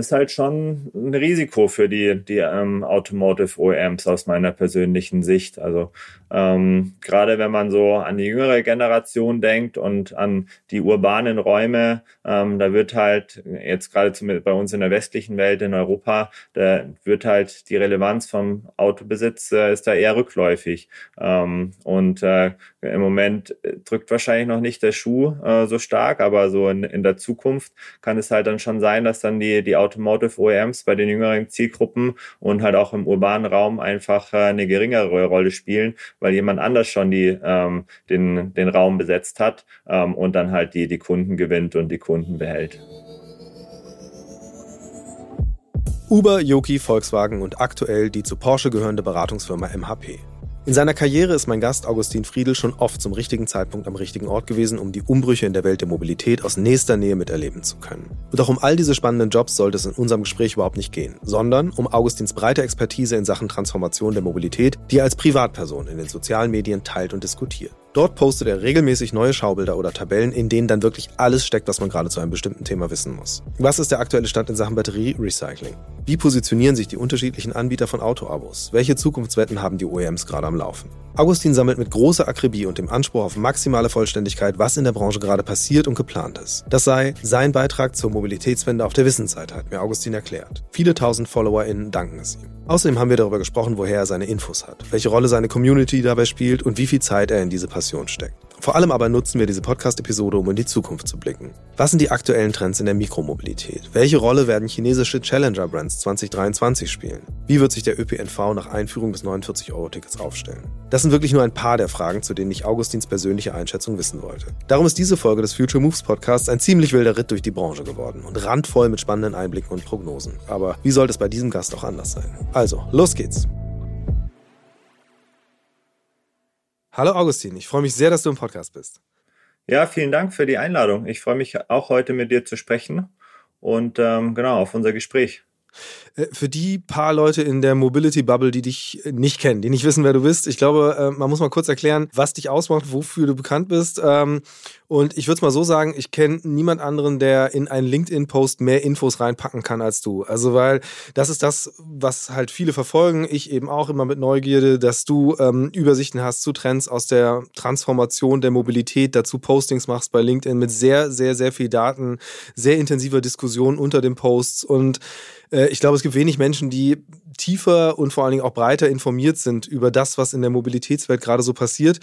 Ist halt schon ein Risiko für die, die ähm, Automotive OEMs aus meiner persönlichen Sicht. Also ähm, gerade wenn man so an die jüngere Generation denkt und an die urbanen Räume, ähm, da wird halt jetzt gerade bei uns in der westlichen Welt in Europa, da wird halt die Relevanz vom Autobesitz äh, ist da eher rückläufig. Ähm, und äh, im Moment drückt wahrscheinlich noch nicht der Schuh äh, so stark, aber so in, in der Zukunft kann es halt dann schon sein, dass dann die, die Automotive OEMs bei den jüngeren Zielgruppen und halt auch im urbanen Raum einfach äh, eine geringere Rolle spielen, weil jemand anders schon die, ähm, den, den Raum besetzt hat ähm, und dann halt die, die Kunden gewinnt und die Kunden behält. Uber, Yoki, Volkswagen und aktuell die zu Porsche gehörende Beratungsfirma MHP. In seiner Karriere ist mein Gast Augustin Friedel schon oft zum richtigen Zeitpunkt am richtigen Ort gewesen, um die Umbrüche in der Welt der Mobilität aus nächster Nähe miterleben zu können. Und auch um all diese spannenden Jobs sollte es in unserem Gespräch überhaupt nicht gehen, sondern um Augustins breite Expertise in Sachen Transformation der Mobilität, die er als Privatperson in den sozialen Medien teilt und diskutiert. Dort postet er regelmäßig neue Schaubilder oder Tabellen, in denen dann wirklich alles steckt, was man gerade zu einem bestimmten Thema wissen muss. Was ist der aktuelle Stand in Sachen Batterie-Recycling? Wie positionieren sich die unterschiedlichen Anbieter von Autoabos? Welche Zukunftswetten haben die OEMs gerade am Laufen? Augustin sammelt mit großer Akribie und dem Anspruch auf maximale Vollständigkeit, was in der Branche gerade passiert und geplant ist. Das sei sein Beitrag zur Mobilitätswende auf der Wissensseite, hat mir Augustin erklärt. Viele tausend FollowerInnen danken es ihm. Außerdem haben wir darüber gesprochen, woher er seine Infos hat, welche Rolle seine Community dabei spielt und wie viel Zeit er in diese Passion steckt. Vor allem aber nutzen wir diese Podcast-Episode, um in die Zukunft zu blicken. Was sind die aktuellen Trends in der Mikromobilität? Welche Rolle werden chinesische Challenger-Brands 2023 spielen? Wie wird sich der ÖPNV nach Einführung des 49-Euro-Tickets aufstellen? Das sind wirklich nur ein paar der Fragen, zu denen ich Augustins persönliche Einschätzung wissen wollte. Darum ist diese Folge des Future Moves Podcasts ein ziemlich wilder Ritt durch die Branche geworden und randvoll mit spannenden Einblicken und Prognosen. Aber wie sollte es bei diesem Gast auch anders sein? Also, los geht's! Hallo Augustin, ich freue mich sehr, dass du im Podcast bist. Ja, vielen Dank für die Einladung. Ich freue mich auch heute mit dir zu sprechen und ähm, genau auf unser Gespräch. Äh, für die paar Leute in der Mobility Bubble, die dich nicht kennen, die nicht wissen, wer du bist, ich glaube, äh, man muss mal kurz erklären, was dich ausmacht, wofür du bekannt bist. Ähm, und ich würde es mal so sagen, ich kenne niemand anderen, der in einen LinkedIn-Post mehr Infos reinpacken kann als du. Also, weil das ist das, was halt viele verfolgen, ich eben auch immer mit Neugierde, dass du ähm, Übersichten hast zu Trends aus der Transformation der Mobilität, dazu Postings machst bei LinkedIn mit sehr, sehr, sehr viel Daten, sehr intensiver Diskussion unter den Posts und äh, ich glaube, es gibt wenig Menschen, die tiefer und vor allen Dingen auch breiter informiert sind über das, was in der Mobilitätswelt gerade so passiert.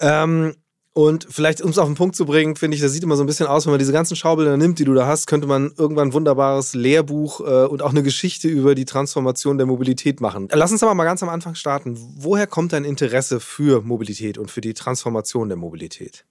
Ähm, und vielleicht, um es auf den Punkt zu bringen, finde ich, das sieht immer so ein bisschen aus, wenn man diese ganzen Schaubilder nimmt, die du da hast, könnte man irgendwann ein wunderbares Lehrbuch äh, und auch eine Geschichte über die Transformation der Mobilität machen. Lass uns aber mal ganz am Anfang starten. Woher kommt dein Interesse für Mobilität und für die Transformation der Mobilität?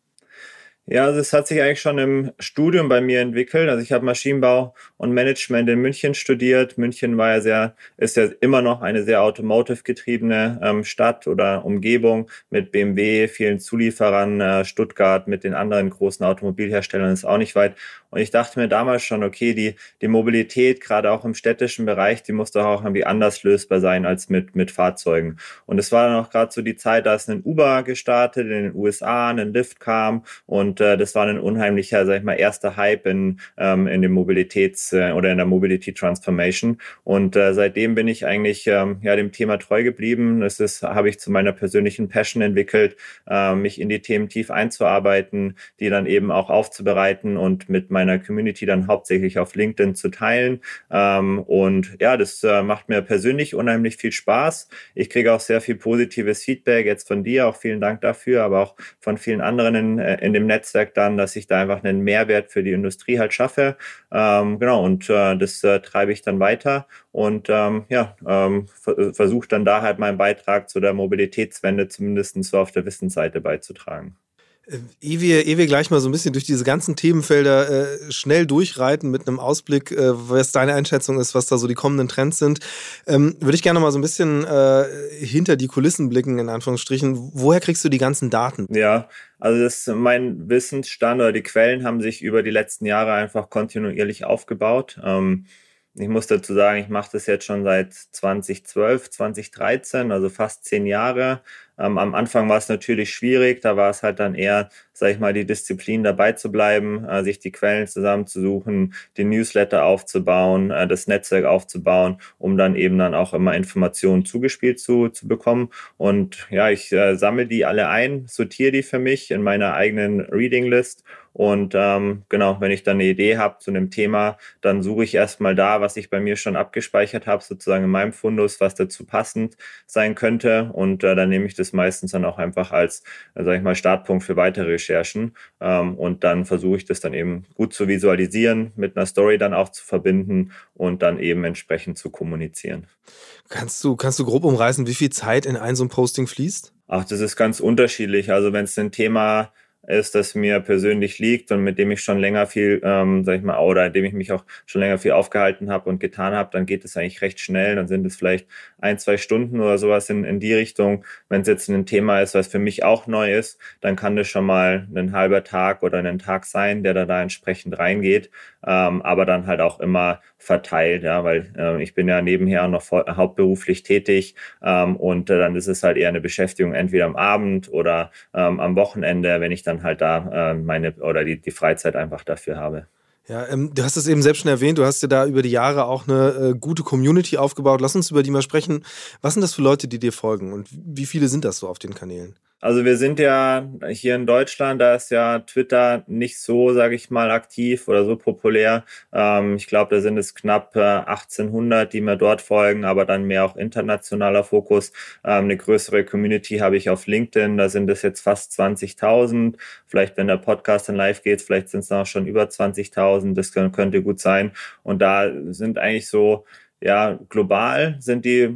Ja, also es hat sich eigentlich schon im Studium bei mir entwickelt. Also ich habe Maschinenbau und Management in München studiert. München war ja sehr, ist ja immer noch eine sehr automotive getriebene ähm, Stadt oder Umgebung mit BMW, vielen Zulieferern. Äh, Stuttgart mit den anderen großen Automobilherstellern ist auch nicht weit. Und ich dachte mir damals schon, okay, die, die Mobilität, gerade auch im städtischen Bereich, die muss doch auch irgendwie anders lösbar sein als mit, mit Fahrzeugen. Und es war dann auch gerade so die Zeit, da ist ein Uber gestartet in den USA, ein Lyft kam und äh, das war ein unheimlicher, sag ich mal, erster Hype in, ähm, in dem Mobilitäts- äh, oder in der Mobility Transformation. Und äh, seitdem bin ich eigentlich ähm, ja dem Thema treu geblieben. Das ist, habe ich zu meiner persönlichen Passion entwickelt, äh, mich in die Themen tief einzuarbeiten, die dann eben auch aufzubereiten und mit meinen meiner Community dann hauptsächlich auf LinkedIn zu teilen. Ähm, und ja, das äh, macht mir persönlich unheimlich viel Spaß. Ich kriege auch sehr viel positives Feedback jetzt von dir, auch vielen Dank dafür, aber auch von vielen anderen in, äh, in dem Netzwerk dann, dass ich da einfach einen Mehrwert für die Industrie halt schaffe. Ähm, genau, und äh, das äh, treibe ich dann weiter und ähm, ja, ähm, versuche dann da halt meinen Beitrag zu der Mobilitätswende zumindest so auf der Wissensseite beizutragen. Äh, ehe wir, ehe wir gleich mal so ein bisschen durch diese ganzen Themenfelder äh, schnell durchreiten mit einem Ausblick, äh, was deine Einschätzung ist, was da so die kommenden Trends sind, ähm, würde ich gerne mal so ein bisschen äh, hinter die Kulissen blicken, in Anführungsstrichen. Woher kriegst du die ganzen Daten? Ja, also das, mein Wissensstand oder die Quellen haben sich über die letzten Jahre einfach kontinuierlich aufgebaut. Ähm, ich muss dazu sagen, ich mache das jetzt schon seit 2012, 2013, also fast zehn Jahre. Ähm, am Anfang war es natürlich schwierig, da war es halt dann eher, sag ich mal, die Disziplin dabei zu bleiben, äh, sich die Quellen zusammenzusuchen, den Newsletter aufzubauen, äh, das Netzwerk aufzubauen, um dann eben dann auch immer Informationen zugespielt zu, zu bekommen. Und ja, ich äh, sammle die alle ein, sortiere die für mich in meiner eigenen Reading List und ähm, genau, wenn ich dann eine Idee habe zu einem Thema, dann suche ich erstmal da, was ich bei mir schon abgespeichert habe, sozusagen in meinem Fundus, was dazu passend sein könnte. Und äh, dann nehme ich das meistens dann auch einfach als, äh, sage ich mal, Startpunkt für weitere Recherchen. Ähm, und dann versuche ich das dann eben gut zu visualisieren, mit einer Story dann auch zu verbinden und dann eben entsprechend zu kommunizieren. Kannst du, kannst du grob umreißen, wie viel Zeit in ein so ein Posting fließt? Ach, das ist ganz unterschiedlich. Also wenn es ein Thema ist, das mir persönlich liegt und mit dem ich schon länger viel, ähm, sag ich mal, oder in dem ich mich auch schon länger viel aufgehalten habe und getan habe, dann geht es eigentlich recht schnell. Dann sind es vielleicht ein, zwei Stunden oder sowas in, in die Richtung. Wenn es jetzt ein Thema ist, was für mich auch neu ist, dann kann das schon mal ein halber Tag oder ein Tag sein, der da, da entsprechend reingeht. Ähm, aber dann halt auch immer verteilt, ja, weil äh, ich bin ja nebenher noch hauptberuflich tätig ähm, und äh, dann ist es halt eher eine Beschäftigung entweder am Abend oder ähm, am Wochenende, wenn ich dann halt da äh, meine oder die, die Freizeit einfach dafür habe. Ja, ähm, du hast es eben selbst schon erwähnt, du hast ja da über die Jahre auch eine äh, gute Community aufgebaut. Lass uns über die mal sprechen. Was sind das für Leute, die dir folgen und wie viele sind das so auf den Kanälen? Also wir sind ja hier in Deutschland, da ist ja Twitter nicht so, sage ich mal, aktiv oder so populär. Ähm, ich glaube, da sind es knapp äh, 1800, die mir dort folgen, aber dann mehr auch internationaler Fokus. Ähm, eine größere Community habe ich auf LinkedIn, da sind es jetzt fast 20.000. Vielleicht, wenn der Podcast dann live geht, vielleicht sind es auch schon über 20.000. Das könnte gut sein. Und da sind eigentlich so ja, global sind die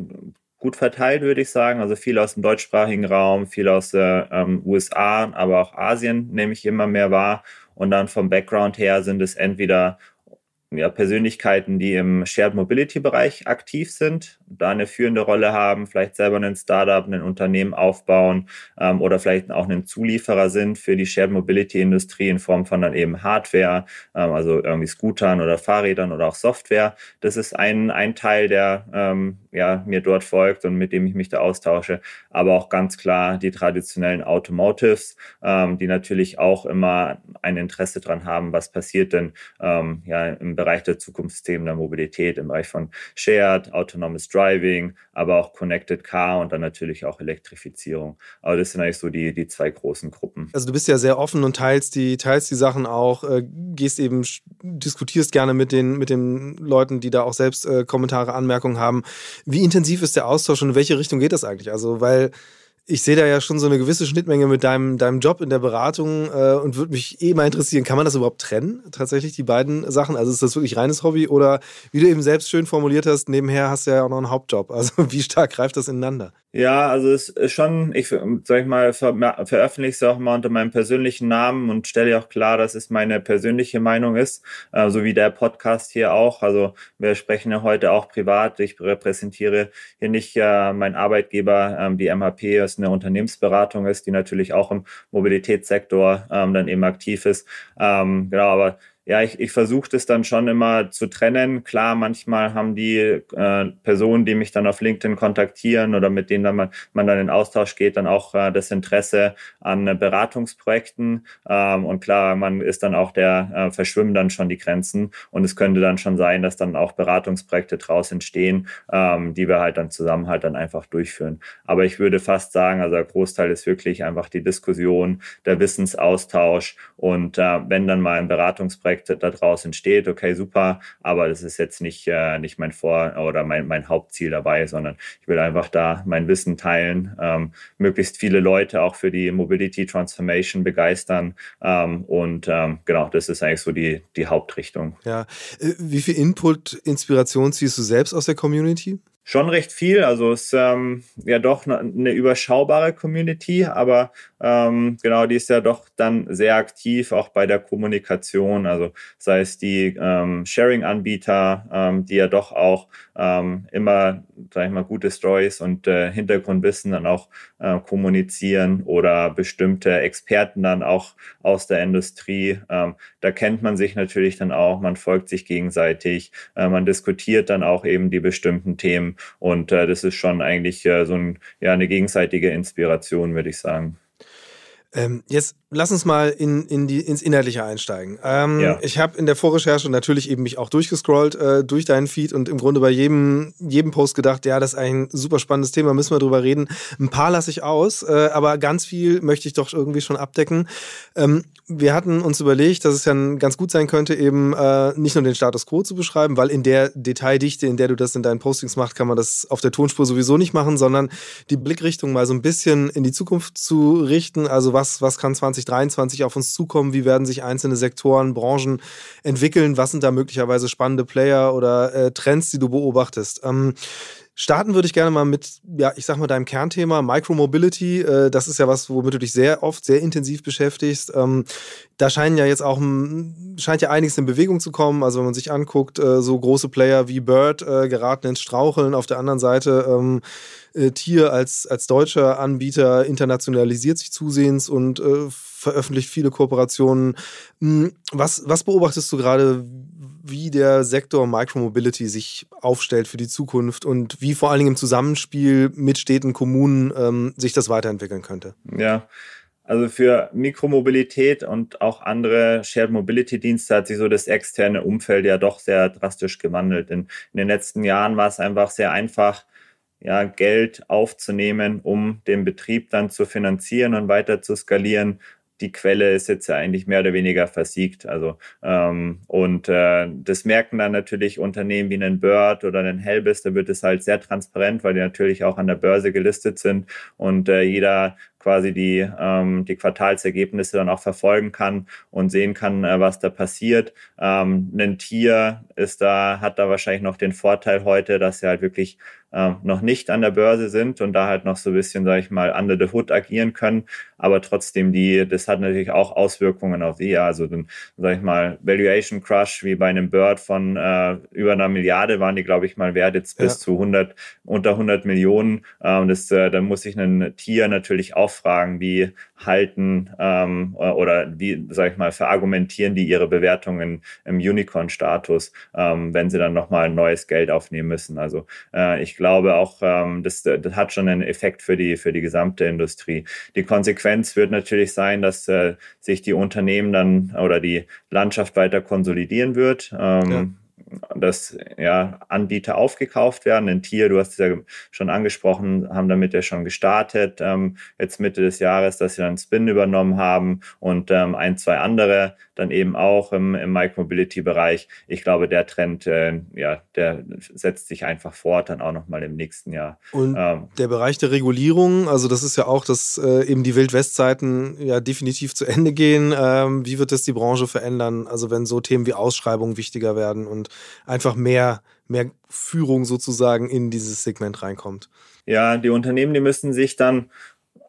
gut verteilt, würde ich sagen. Also viel aus dem deutschsprachigen Raum, viel aus der ähm, USA, aber auch Asien nehme ich immer mehr wahr. Und dann vom Background her sind es entweder ja, Persönlichkeiten, die im Shared Mobility Bereich aktiv sind, da eine führende Rolle haben, vielleicht selber ein Startup, ein Unternehmen aufbauen ähm, oder vielleicht auch ein Zulieferer sind für die Shared Mobility Industrie in Form von dann eben Hardware, ähm, also irgendwie Scootern oder Fahrrädern oder auch Software. Das ist ein, ein Teil, der ähm, ja, mir dort folgt und mit dem ich mich da austausche. Aber auch ganz klar die traditionellen Automotives, ähm, die natürlich auch immer ein Interesse dran haben, was passiert denn ähm, ja, im Bereich der Zukunftsthemen der Mobilität, im Bereich von Shared, Autonomous Driving, aber auch Connected Car und dann natürlich auch Elektrifizierung. Aber das sind eigentlich so die, die zwei großen Gruppen. Also du bist ja sehr offen und teilst die, teilst die Sachen auch, äh, gehst eben, diskutierst gerne mit den, mit den Leuten, die da auch selbst äh, Kommentare, Anmerkungen haben. Wie intensiv ist der Austausch und in welche Richtung geht das eigentlich? Also, weil ich sehe da ja schon so eine gewisse Schnittmenge mit deinem, deinem Job in der Beratung äh, und würde mich eh mal interessieren, kann man das überhaupt trennen, tatsächlich, die beiden Sachen? Also ist das wirklich reines Hobby oder wie du eben selbst schön formuliert hast, nebenher hast du ja auch noch einen Hauptjob. Also wie stark greift das ineinander? Ja, also es ist schon, ich sag ich mal, ver veröffentliche es auch mal unter meinem persönlichen Namen und stelle auch klar, dass es meine persönliche Meinung ist, äh, so wie der Podcast hier auch. Also wir sprechen ja heute auch privat. Ich repräsentiere hier nicht äh, meinen Arbeitgeber, ähm, die MHP ist eine Unternehmensberatung ist, die natürlich auch im Mobilitätssektor ähm, dann eben aktiv ist. Ähm, genau, aber ja, ich, ich versuche das dann schon immer zu trennen. Klar, manchmal haben die äh, Personen, die mich dann auf LinkedIn kontaktieren oder mit denen dann man, man dann in Austausch geht, dann auch äh, das Interesse an äh, Beratungsprojekten. Ähm, und klar, man ist dann auch der, äh, verschwimmen dann schon die Grenzen. Und es könnte dann schon sein, dass dann auch Beratungsprojekte draus entstehen, ähm, die wir halt dann zusammen halt dann einfach durchführen. Aber ich würde fast sagen, also der Großteil ist wirklich einfach die Diskussion, der Wissensaustausch und äh, wenn dann mal ein Beratungsprojekt Projekt daraus entsteht, okay, super, aber das ist jetzt nicht, äh, nicht mein Vor- oder mein, mein Hauptziel dabei, sondern ich will einfach da mein Wissen teilen, ähm, möglichst viele Leute auch für die Mobility Transformation begeistern ähm, und ähm, genau, das ist eigentlich so die, die Hauptrichtung. Ja, äh, wie viel Input, Inspiration ziehst du selbst aus der Community? Schon recht viel. Also es ist ähm, ja doch eine überschaubare Community, aber ähm, genau, die ist ja doch dann sehr aktiv, auch bei der Kommunikation. Also sei es die ähm, Sharing-Anbieter, ähm, die ja doch auch ähm, immer, sag ich mal, gute Stories und äh, Hintergrundwissen dann auch äh, kommunizieren oder bestimmte Experten dann auch aus der Industrie. Ähm, da kennt man sich natürlich dann auch, man folgt sich gegenseitig, äh, man diskutiert dann auch eben die bestimmten Themen und äh, das ist schon eigentlich äh, so ein, ja, eine gegenseitige Inspiration, würde ich sagen. Ähm, jetzt lass uns mal in, in die, ins Inhaltliche einsteigen. Ähm, ja. Ich habe in der Vorrecherche natürlich eben mich auch durchgescrollt äh, durch deinen Feed und im Grunde bei jedem, jedem Post gedacht, ja, das ist ein super spannendes Thema, müssen wir drüber reden. Ein paar lasse ich aus, äh, aber ganz viel möchte ich doch irgendwie schon abdecken. Ähm, wir hatten uns überlegt, dass es ja ganz gut sein könnte, eben äh, nicht nur den Status quo zu beschreiben, weil in der Detaildichte, in der du das in deinen Postings machst, kann man das auf der Tonspur sowieso nicht machen, sondern die Blickrichtung mal so ein bisschen in die Zukunft zu richten. Also was, was kann 2023 auf uns zukommen? Wie werden sich einzelne Sektoren, Branchen entwickeln? Was sind da möglicherweise spannende Player oder äh, Trends, die du beobachtest? Ähm, Starten würde ich gerne mal mit, ja, ich sag mal, deinem Kernthema Micromobility. Äh, das ist ja was, womit du dich sehr oft, sehr intensiv beschäftigst. Ähm, da scheinen ja jetzt auch, scheint ja einiges in Bewegung zu kommen. Also wenn man sich anguckt, äh, so große Player wie Bird äh, geraten ins Straucheln. Auf der anderen Seite ähm, Tier als, als deutscher Anbieter internationalisiert sich zusehends und veröffentlicht viele Kooperationen. Hm, was, was beobachtest du gerade, wie der Sektor Micromobility sich aufstellt für die Zukunft und wie vor allen Dingen im Zusammenspiel mit Städten, Kommunen ähm, sich das weiterentwickeln könnte? Ja, also für Mikromobilität und auch andere Shared Mobility Dienste hat sich so das externe Umfeld ja doch sehr drastisch gewandelt. In, in den letzten Jahren war es einfach sehr einfach, ja, Geld aufzunehmen, um den Betrieb dann zu finanzieren und weiter zu skalieren die Quelle ist jetzt ja eigentlich mehr oder weniger versiegt. Also ähm, und äh, das merken dann natürlich Unternehmen wie einen Bird oder einen Helbis, da wird es halt sehr transparent, weil die natürlich auch an der Börse gelistet sind und äh, jeder quasi die, ähm, die Quartalsergebnisse dann auch verfolgen kann und sehen kann, äh, was da passiert. Ähm, ein Tier ist da, hat da wahrscheinlich noch den Vorteil heute, dass sie halt wirklich äh, noch nicht an der Börse sind und da halt noch so ein bisschen, sage ich mal, under the hood agieren können. Aber trotzdem, die, das hat natürlich auch Auswirkungen auf sie. Also, dann, sage ich mal, Valuation Crush wie bei einem Bird von äh, über einer Milliarde waren die, glaube ich, mal wert, jetzt bis ja. zu 100, unter 100 Millionen. Ähm, das, äh, dann muss sich ein Tier natürlich auch fragen, wie halten ähm, oder wie, sage ich mal, verargumentieren die ihre Bewertungen im Unicorn-Status, ähm, wenn sie dann nochmal neues Geld aufnehmen müssen. Also äh, ich glaube auch, ähm, das, das hat schon einen Effekt für die, für die gesamte Industrie. Die Konsequenz wird natürlich sein, dass äh, sich die Unternehmen dann oder die Landschaft weiter konsolidieren wird. Ähm, ja dass ja, Anbieter aufgekauft werden. Ein Tier, du hast es ja schon angesprochen, haben damit ja schon gestartet, ähm, jetzt Mitte des Jahres, dass sie dann Spin übernommen haben und ähm, ein, zwei andere dann eben auch im, im Micromobility-Bereich. Ich glaube, der Trend, äh, ja, der setzt sich einfach fort, dann auch nochmal im nächsten Jahr. Und ähm, der Bereich der Regulierung, also das ist ja auch, dass äh, eben die Wildwestzeiten ja definitiv zu Ende gehen. Ähm, wie wird das die Branche verändern? Also wenn so Themen wie Ausschreibungen wichtiger werden und einfach mehr, mehr Führung sozusagen in dieses Segment reinkommt. Ja, die Unternehmen, die müssen sich dann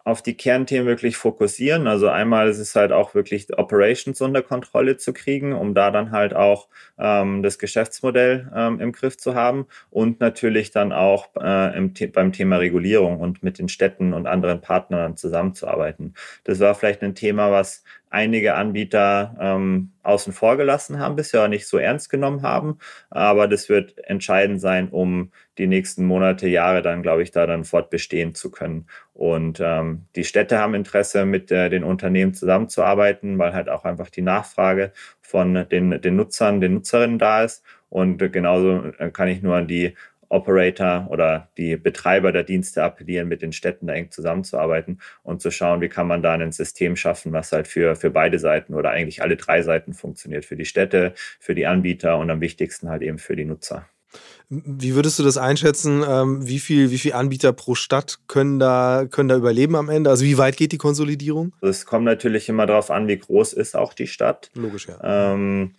auf die Kernthemen wirklich fokussieren. Also einmal ist es halt auch wirklich Operations unter Kontrolle zu kriegen, um da dann halt auch ähm, das Geschäftsmodell ähm, im Griff zu haben und natürlich dann auch äh, im, beim Thema Regulierung und mit den Städten und anderen Partnern zusammenzuarbeiten. Das war vielleicht ein Thema, was einige Anbieter ähm, außen vor gelassen haben, bisher nicht so ernst genommen haben. Aber das wird entscheidend sein, um die nächsten Monate, Jahre dann, glaube ich, da dann fortbestehen zu können. Und ähm, die Städte haben Interesse, mit äh, den Unternehmen zusammenzuarbeiten, weil halt auch einfach die Nachfrage von den, den Nutzern, den Nutzerinnen da ist. Und genauso äh, kann ich nur an die Operator oder die Betreiber der Dienste appellieren, mit den Städten da eng zusammenzuarbeiten und zu schauen, wie kann man da ein System schaffen, was halt für, für beide Seiten oder eigentlich alle drei Seiten funktioniert. Für die Städte, für die Anbieter und am wichtigsten halt eben für die Nutzer. Wie würdest du das einschätzen? Ähm, wie viel, wie viel Anbieter pro Stadt können da, können da überleben am Ende? Also wie weit geht die Konsolidierung? Es kommt natürlich immer darauf an, wie groß ist auch die Stadt. Logisch, ja. Ähm,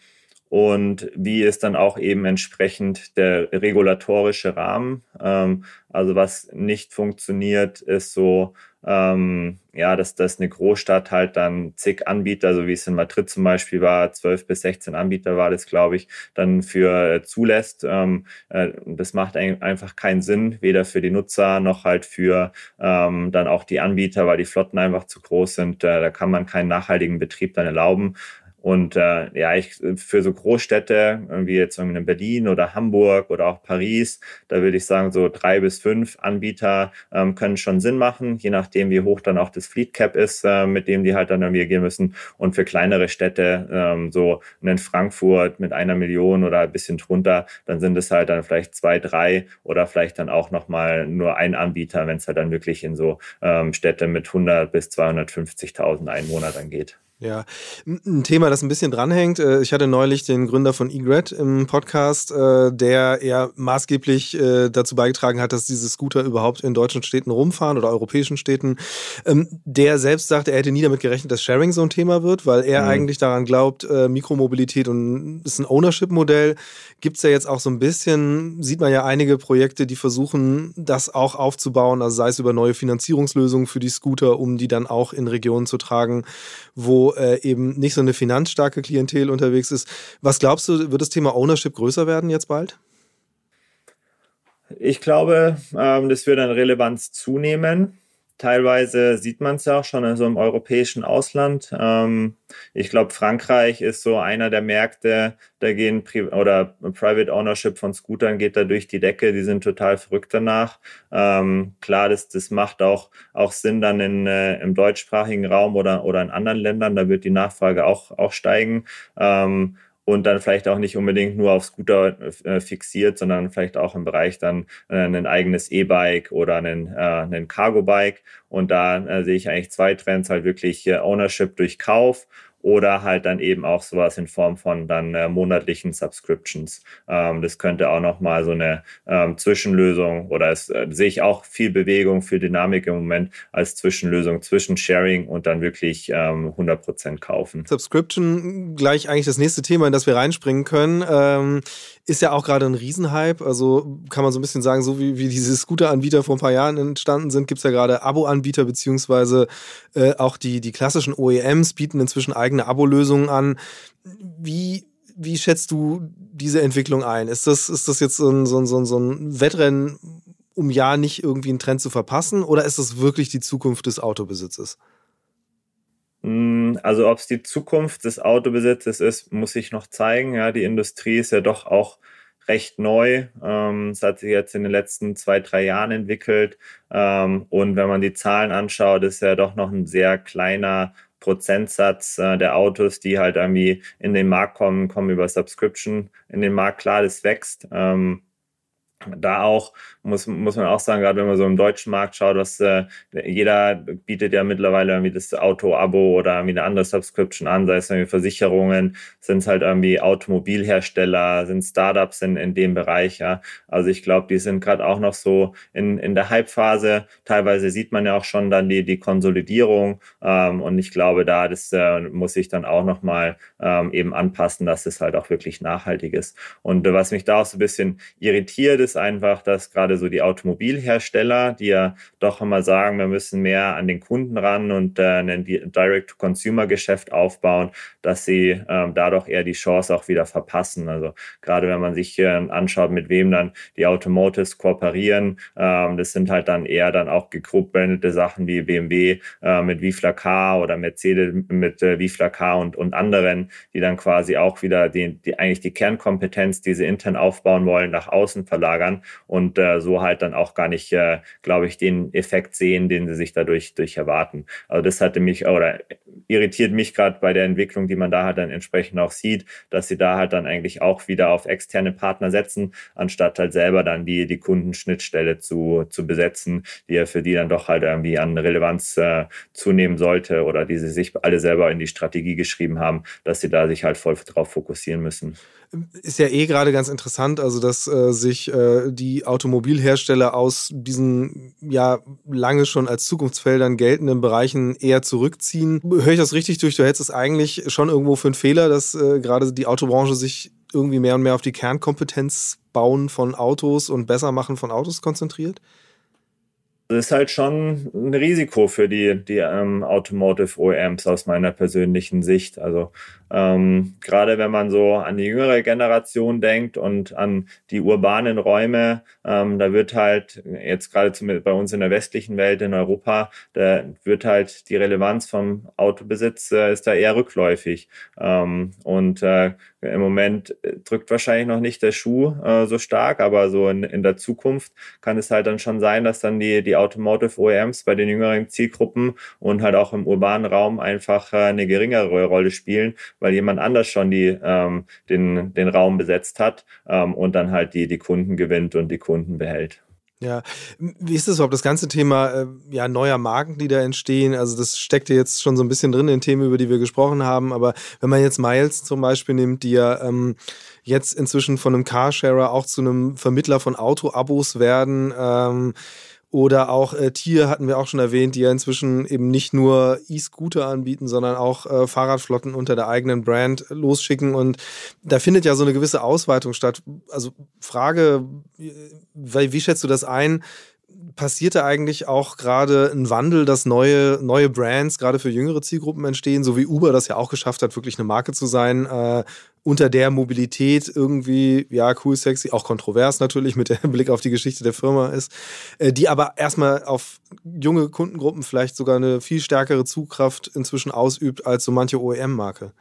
und wie ist dann auch eben entsprechend der regulatorische Rahmen. Ähm, also was nicht funktioniert, ist so, ähm, ja, dass das eine Großstadt halt dann zig Anbieter, so wie es in Madrid zum Beispiel war, zwölf bis 16 Anbieter war das, glaube ich, dann für äh, zulässt. Ähm, äh, das macht ein, einfach keinen Sinn, weder für die Nutzer noch halt für ähm, dann auch die Anbieter, weil die Flotten einfach zu groß sind. Äh, da kann man keinen nachhaltigen Betrieb dann erlauben. Und äh, ja, ich für so Großstädte wie jetzt in Berlin oder Hamburg oder auch Paris, da würde ich sagen, so drei bis fünf Anbieter ähm, können schon Sinn machen, je nachdem, wie hoch dann auch das Fleet Cap ist, äh, mit dem die halt dann irgendwie gehen müssen. Und für kleinere Städte, ähm, so in Frankfurt mit einer Million oder ein bisschen drunter, dann sind es halt dann vielleicht zwei, drei oder vielleicht dann auch nochmal nur ein Anbieter, wenn es halt dann wirklich in so ähm, Städte mit 100 bis 250.000 Einwohnern dann geht. Ja, ein Thema, das ein bisschen dranhängt. Äh, ich hatte neulich den Gründer von eGret im Podcast, äh, der eher maßgeblich äh, dazu beigetragen hat, dass diese Scooter überhaupt in deutschen Städten rumfahren oder europäischen Städten. Ähm, der selbst sagte, er hätte nie damit gerechnet, dass Sharing so ein Thema wird, weil er mhm. eigentlich daran glaubt, Mikromobilität und ist ein Ownership-Modell. Gibt es ja jetzt auch so ein bisschen, sieht man ja einige Projekte, die versuchen, das auch aufzubauen, also sei es über neue Finanzierungslösungen für die Scooter, um die dann auch in Regionen zu tragen, wo äh, eben nicht so eine finanzstarke Klientel unterwegs ist. Was glaubst du, wird das Thema Ownership größer werden jetzt bald? Ich glaube, ähm, das wird an Relevanz zunehmen. Teilweise sieht man es ja auch schon in so im europäischen Ausland. Ähm, ich glaube, Frankreich ist so einer der Märkte, da gehen Pri oder Private Ownership von Scootern geht da durch die Decke. Die sind total verrückt danach. Ähm, klar, das, das macht auch, auch Sinn dann in, äh, im deutschsprachigen Raum oder, oder in anderen Ländern. Da wird die Nachfrage auch, auch steigen. Ähm, und dann vielleicht auch nicht unbedingt nur auf Scooter äh, fixiert, sondern vielleicht auch im Bereich dann äh, ein eigenes E-Bike oder einen, äh, einen Cargo-Bike. Und da äh, sehe ich eigentlich zwei Trends, halt wirklich äh, Ownership durch Kauf oder halt dann eben auch sowas in Form von dann äh, monatlichen Subscriptions. Ähm, das könnte auch nochmal so eine ähm, Zwischenlösung oder es äh, sehe ich auch viel Bewegung, viel Dynamik im Moment als Zwischenlösung zwischen Sharing und dann wirklich ähm, 100% kaufen. Subscription, gleich eigentlich das nächste Thema, in das wir reinspringen können. Ähm, ist ja auch gerade ein Riesenhype. Also kann man so ein bisschen sagen, so wie, wie diese Scooter-Anbieter vor ein paar Jahren entstanden sind, gibt es ja gerade Abo-Anbieter, beziehungsweise äh, auch die, die klassischen OEMs bieten inzwischen eigene Abo-Lösungen an. Wie, wie schätzt du diese Entwicklung ein? Ist das, ist das jetzt so ein, so, ein, so ein Wettrennen, um ja nicht irgendwie einen Trend zu verpassen, oder ist das wirklich die Zukunft des Autobesitzes? Hm, also ob es die Zukunft des Autobesitzes ist, muss ich noch zeigen. Ja, die Industrie ist ja doch auch recht neu. Ähm, es hat sich jetzt in den letzten zwei, drei Jahren entwickelt. Ähm, und wenn man die Zahlen anschaut, ist ja doch noch ein sehr kleiner Prozentsatz äh, der Autos, die halt irgendwie in den Markt kommen, kommen über Subscription in den Markt. Klar, das wächst. Ähm, da auch muss, muss man auch sagen, gerade wenn man so im deutschen Markt schaut, dass äh, jeder bietet ja mittlerweile irgendwie das Auto-Abo oder irgendwie eine andere Subscription an, sei es irgendwie Versicherungen, sind es halt irgendwie Automobilhersteller, sind Startups in, in dem Bereich, ja. Also ich glaube, die sind gerade auch noch so in, in der Hype-Phase. Teilweise sieht man ja auch schon dann die, die Konsolidierung ähm, und ich glaube, da das äh, muss ich dann auch nochmal ähm, eben anpassen, dass es halt auch wirklich nachhaltig ist. Und äh, was mich da auch so ein bisschen irritiert, ist einfach, dass gerade so die Automobilhersteller, die ja doch immer sagen, wir müssen mehr an den Kunden ran und äh, ein Direct-to-Consumer-Geschäft aufbauen, dass sie ähm, dadurch eher die Chance auch wieder verpassen. Also gerade wenn man sich äh, anschaut, mit wem dann die Automotives kooperieren, ähm, das sind halt dann eher dann auch gegrupprendete Sachen wie BMW äh, mit Vifla K oder Mercedes mit äh, Vifla K und, und anderen, die dann quasi auch wieder die, die eigentlich die Kernkompetenz, die sie intern aufbauen wollen, nach außen verlagern und äh, so halt dann auch gar nicht, äh, glaube ich, den Effekt sehen, den sie sich dadurch durch erwarten. Also das hatte mich oder irritiert mich gerade bei der Entwicklung, die man da halt dann entsprechend auch sieht, dass sie da halt dann eigentlich auch wieder auf externe Partner setzen, anstatt halt selber dann die, die Kundenschnittstelle zu, zu besetzen, die ja für die dann doch halt irgendwie an Relevanz äh, zunehmen sollte oder die sie sich alle selber in die Strategie geschrieben haben, dass sie da sich halt voll drauf fokussieren müssen ist ja eh gerade ganz interessant, also dass äh, sich äh, äh, die Automobilhersteller aus diesen ja lange schon als Zukunftsfeldern geltenden Bereichen eher zurückziehen. Höre ich das richtig durch? Du hältst es eigentlich schon irgendwo für einen Fehler, dass äh, gerade die Autobranche sich irgendwie mehr und mehr auf die Kernkompetenz bauen von Autos und besser machen von Autos konzentriert? Das ist halt schon ein Risiko für die, die ähm, Automotive OEMs aus meiner persönlichen Sicht. Also ähm, gerade wenn man so an die jüngere Generation denkt und an die urbanen Räume, ähm, da wird halt jetzt gerade bei uns in der westlichen Welt in Europa, da wird halt die Relevanz vom Autobesitz äh, ist da eher rückläufig. Ähm, und äh, im Moment drückt wahrscheinlich noch nicht der Schuh äh, so stark, aber so in, in der Zukunft kann es halt dann schon sein, dass dann die, die Automotive OEMs bei den jüngeren Zielgruppen und halt auch im urbanen Raum einfach äh, eine geringere Rolle spielen, weil jemand anders schon die, ähm, den, den Raum besetzt hat ähm, und dann halt die, die Kunden gewinnt und die Kunden behält. Ja, wie ist das überhaupt, das ganze Thema äh, ja, neuer Marken, die da entstehen? Also das steckt ja jetzt schon so ein bisschen drin in Themen, über die wir gesprochen haben, aber wenn man jetzt Miles zum Beispiel nimmt, die ja ähm, jetzt inzwischen von einem Carsharer auch zu einem Vermittler von Auto-Abos werden, ähm, oder auch äh, Tier hatten wir auch schon erwähnt, die ja inzwischen eben nicht nur E-Scooter anbieten, sondern auch äh, Fahrradflotten unter der eigenen Brand losschicken. Und da findet ja so eine gewisse Ausweitung statt. Also Frage, wie, wie schätzt du das ein? Passiert da eigentlich auch gerade ein Wandel, dass neue, neue Brands gerade für jüngere Zielgruppen entstehen, so wie Uber das ja auch geschafft hat, wirklich eine Marke zu sein, äh, unter der Mobilität irgendwie, ja, cool, sexy, auch kontrovers natürlich mit dem Blick auf die Geschichte der Firma ist, äh, die aber erstmal auf junge Kundengruppen vielleicht sogar eine viel stärkere Zugkraft inzwischen ausübt als so manche OEM-Marke.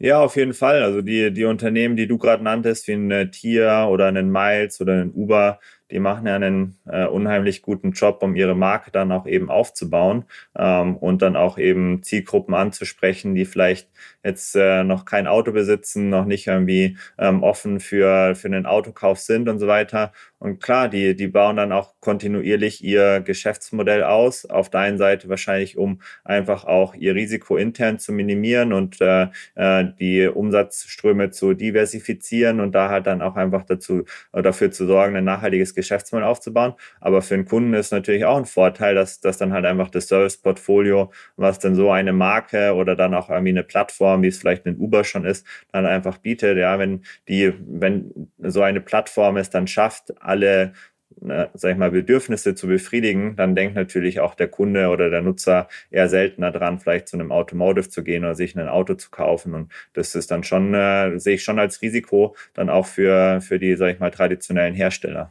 Ja, auf jeden Fall. Also die, die Unternehmen, die du gerade nanntest, wie ein Tier oder einen Miles oder einen Uber, die machen ja einen äh, unheimlich guten Job, um ihre Marke dann auch eben aufzubauen ähm, und dann auch eben Zielgruppen anzusprechen, die vielleicht jetzt äh, noch kein Auto besitzen, noch nicht irgendwie ähm, offen für, für einen Autokauf sind und so weiter. Und klar, die, die bauen dann auch kontinuierlich ihr Geschäftsmodell aus. Auf der einen Seite wahrscheinlich, um einfach auch ihr Risiko intern zu minimieren und äh, äh die Umsatzströme zu diversifizieren und da halt dann auch einfach dazu, äh, dafür zu sorgen, ein nachhaltiges Geschäftsmodell aufzubauen. Aber für den Kunden ist natürlich auch ein Vorteil, dass, dass dann halt einfach das Service-Portfolio, was dann so eine Marke oder dann auch irgendwie eine Plattform, wie es vielleicht ein Uber schon ist, dann einfach bietet. Ja, wenn die, wenn so eine Plattform es dann schafft, alle ne, sag ich mal, Bedürfnisse zu befriedigen, dann denkt natürlich auch der Kunde oder der Nutzer eher seltener dran, vielleicht zu einem Automotive zu gehen oder sich ein Auto zu kaufen. Und das ist dann schon, äh, sehe ich schon als Risiko dann auch für, für die, sag ich mal, traditionellen Hersteller.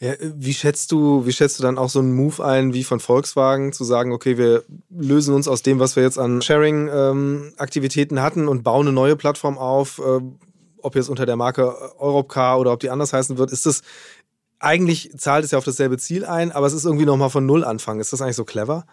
Ja, wie schätzt du, wie schätzt du dann auch so einen Move ein wie von Volkswagen, zu sagen, okay, wir lösen uns aus dem, was wir jetzt an Sharing-Aktivitäten ähm, hatten und bauen eine neue Plattform auf, äh, ob jetzt unter der Marke Europcar oder ob die anders heißen wird, ist das eigentlich zahlt es ja auf dasselbe Ziel ein, aber es ist irgendwie nochmal von Null anfangen. Ist das eigentlich so clever?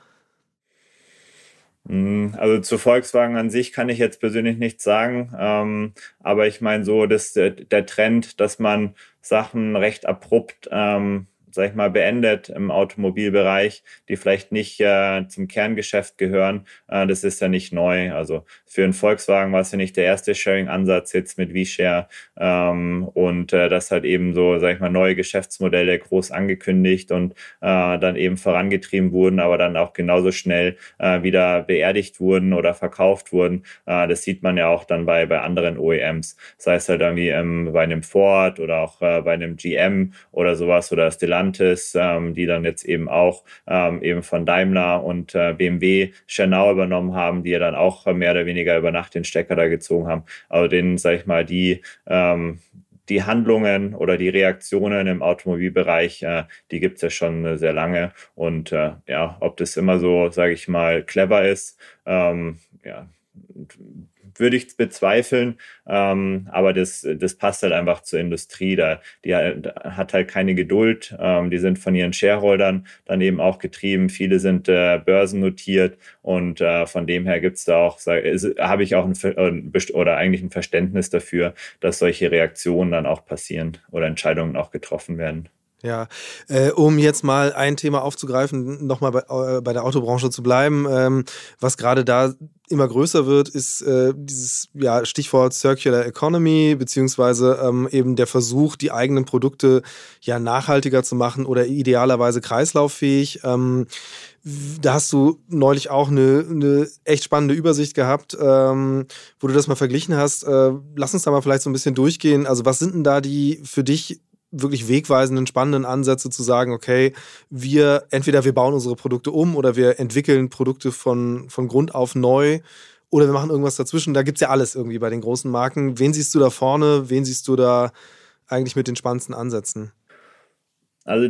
Hm, also zu Volkswagen an sich kann ich jetzt persönlich nichts sagen, ähm, aber ich meine so, dass der, der, Trend, dass man Sachen recht abrupt ähm, sag ich mal, beendet im Automobilbereich, die vielleicht nicht äh, zum Kerngeschäft gehören. Äh, das ist ja nicht neu. Also für einen Volkswagen war es ja nicht der erste Sharing-Ansatz jetzt mit V-Share. Ähm, und äh, das halt eben so, sag ich mal, neue Geschäftsmodelle groß angekündigt und äh, dann eben vorangetrieben wurden, aber dann auch genauso schnell äh, wieder beerdigt wurden oder verkauft wurden. Äh, das sieht man ja auch dann bei, bei anderen OEMs. Sei es halt irgendwie ähm, bei einem Ford oder auch bei einem GM oder sowas oder Stellantis Stellantis, ähm, die dann jetzt eben auch ähm, eben von Daimler und äh, BMW Schernau übernommen haben, die ja dann auch mehr oder weniger über Nacht den Stecker da gezogen haben. Also denen, sag ich mal, die ähm, die Handlungen oder die Reaktionen im Automobilbereich, äh, die gibt es ja schon äh, sehr lange. Und äh, ja, ob das immer so, sage ich mal, clever ist, ähm, ja, würde ich bezweifeln, ähm, aber das, das passt halt einfach zur Industrie. Da, die hat halt keine Geduld. Ähm, die sind von ihren Shareholdern dann eben auch getrieben. Viele sind äh, börsennotiert und äh, von dem her gibt's da auch, habe ich auch ein, äh, oder eigentlich ein Verständnis dafür, dass solche Reaktionen dann auch passieren oder Entscheidungen auch getroffen werden. Ja, äh, um jetzt mal ein Thema aufzugreifen, nochmal bei, äh, bei der Autobranche zu bleiben, ähm, was gerade da immer größer wird, ist äh, dieses ja, Stichwort Circular Economy, beziehungsweise ähm, eben der Versuch, die eigenen Produkte ja nachhaltiger zu machen oder idealerweise kreislauffähig. Ähm, da hast du neulich auch eine, eine echt spannende Übersicht gehabt, ähm, wo du das mal verglichen hast. Äh, lass uns da mal vielleicht so ein bisschen durchgehen. Also was sind denn da die für dich wirklich wegweisenden, spannenden Ansätze zu sagen, okay, wir entweder wir bauen unsere Produkte um oder wir entwickeln Produkte von, von Grund auf neu oder wir machen irgendwas dazwischen. Da gibt es ja alles irgendwie bei den großen Marken. Wen siehst du da vorne? Wen siehst du da eigentlich mit den spannendsten Ansätzen? Also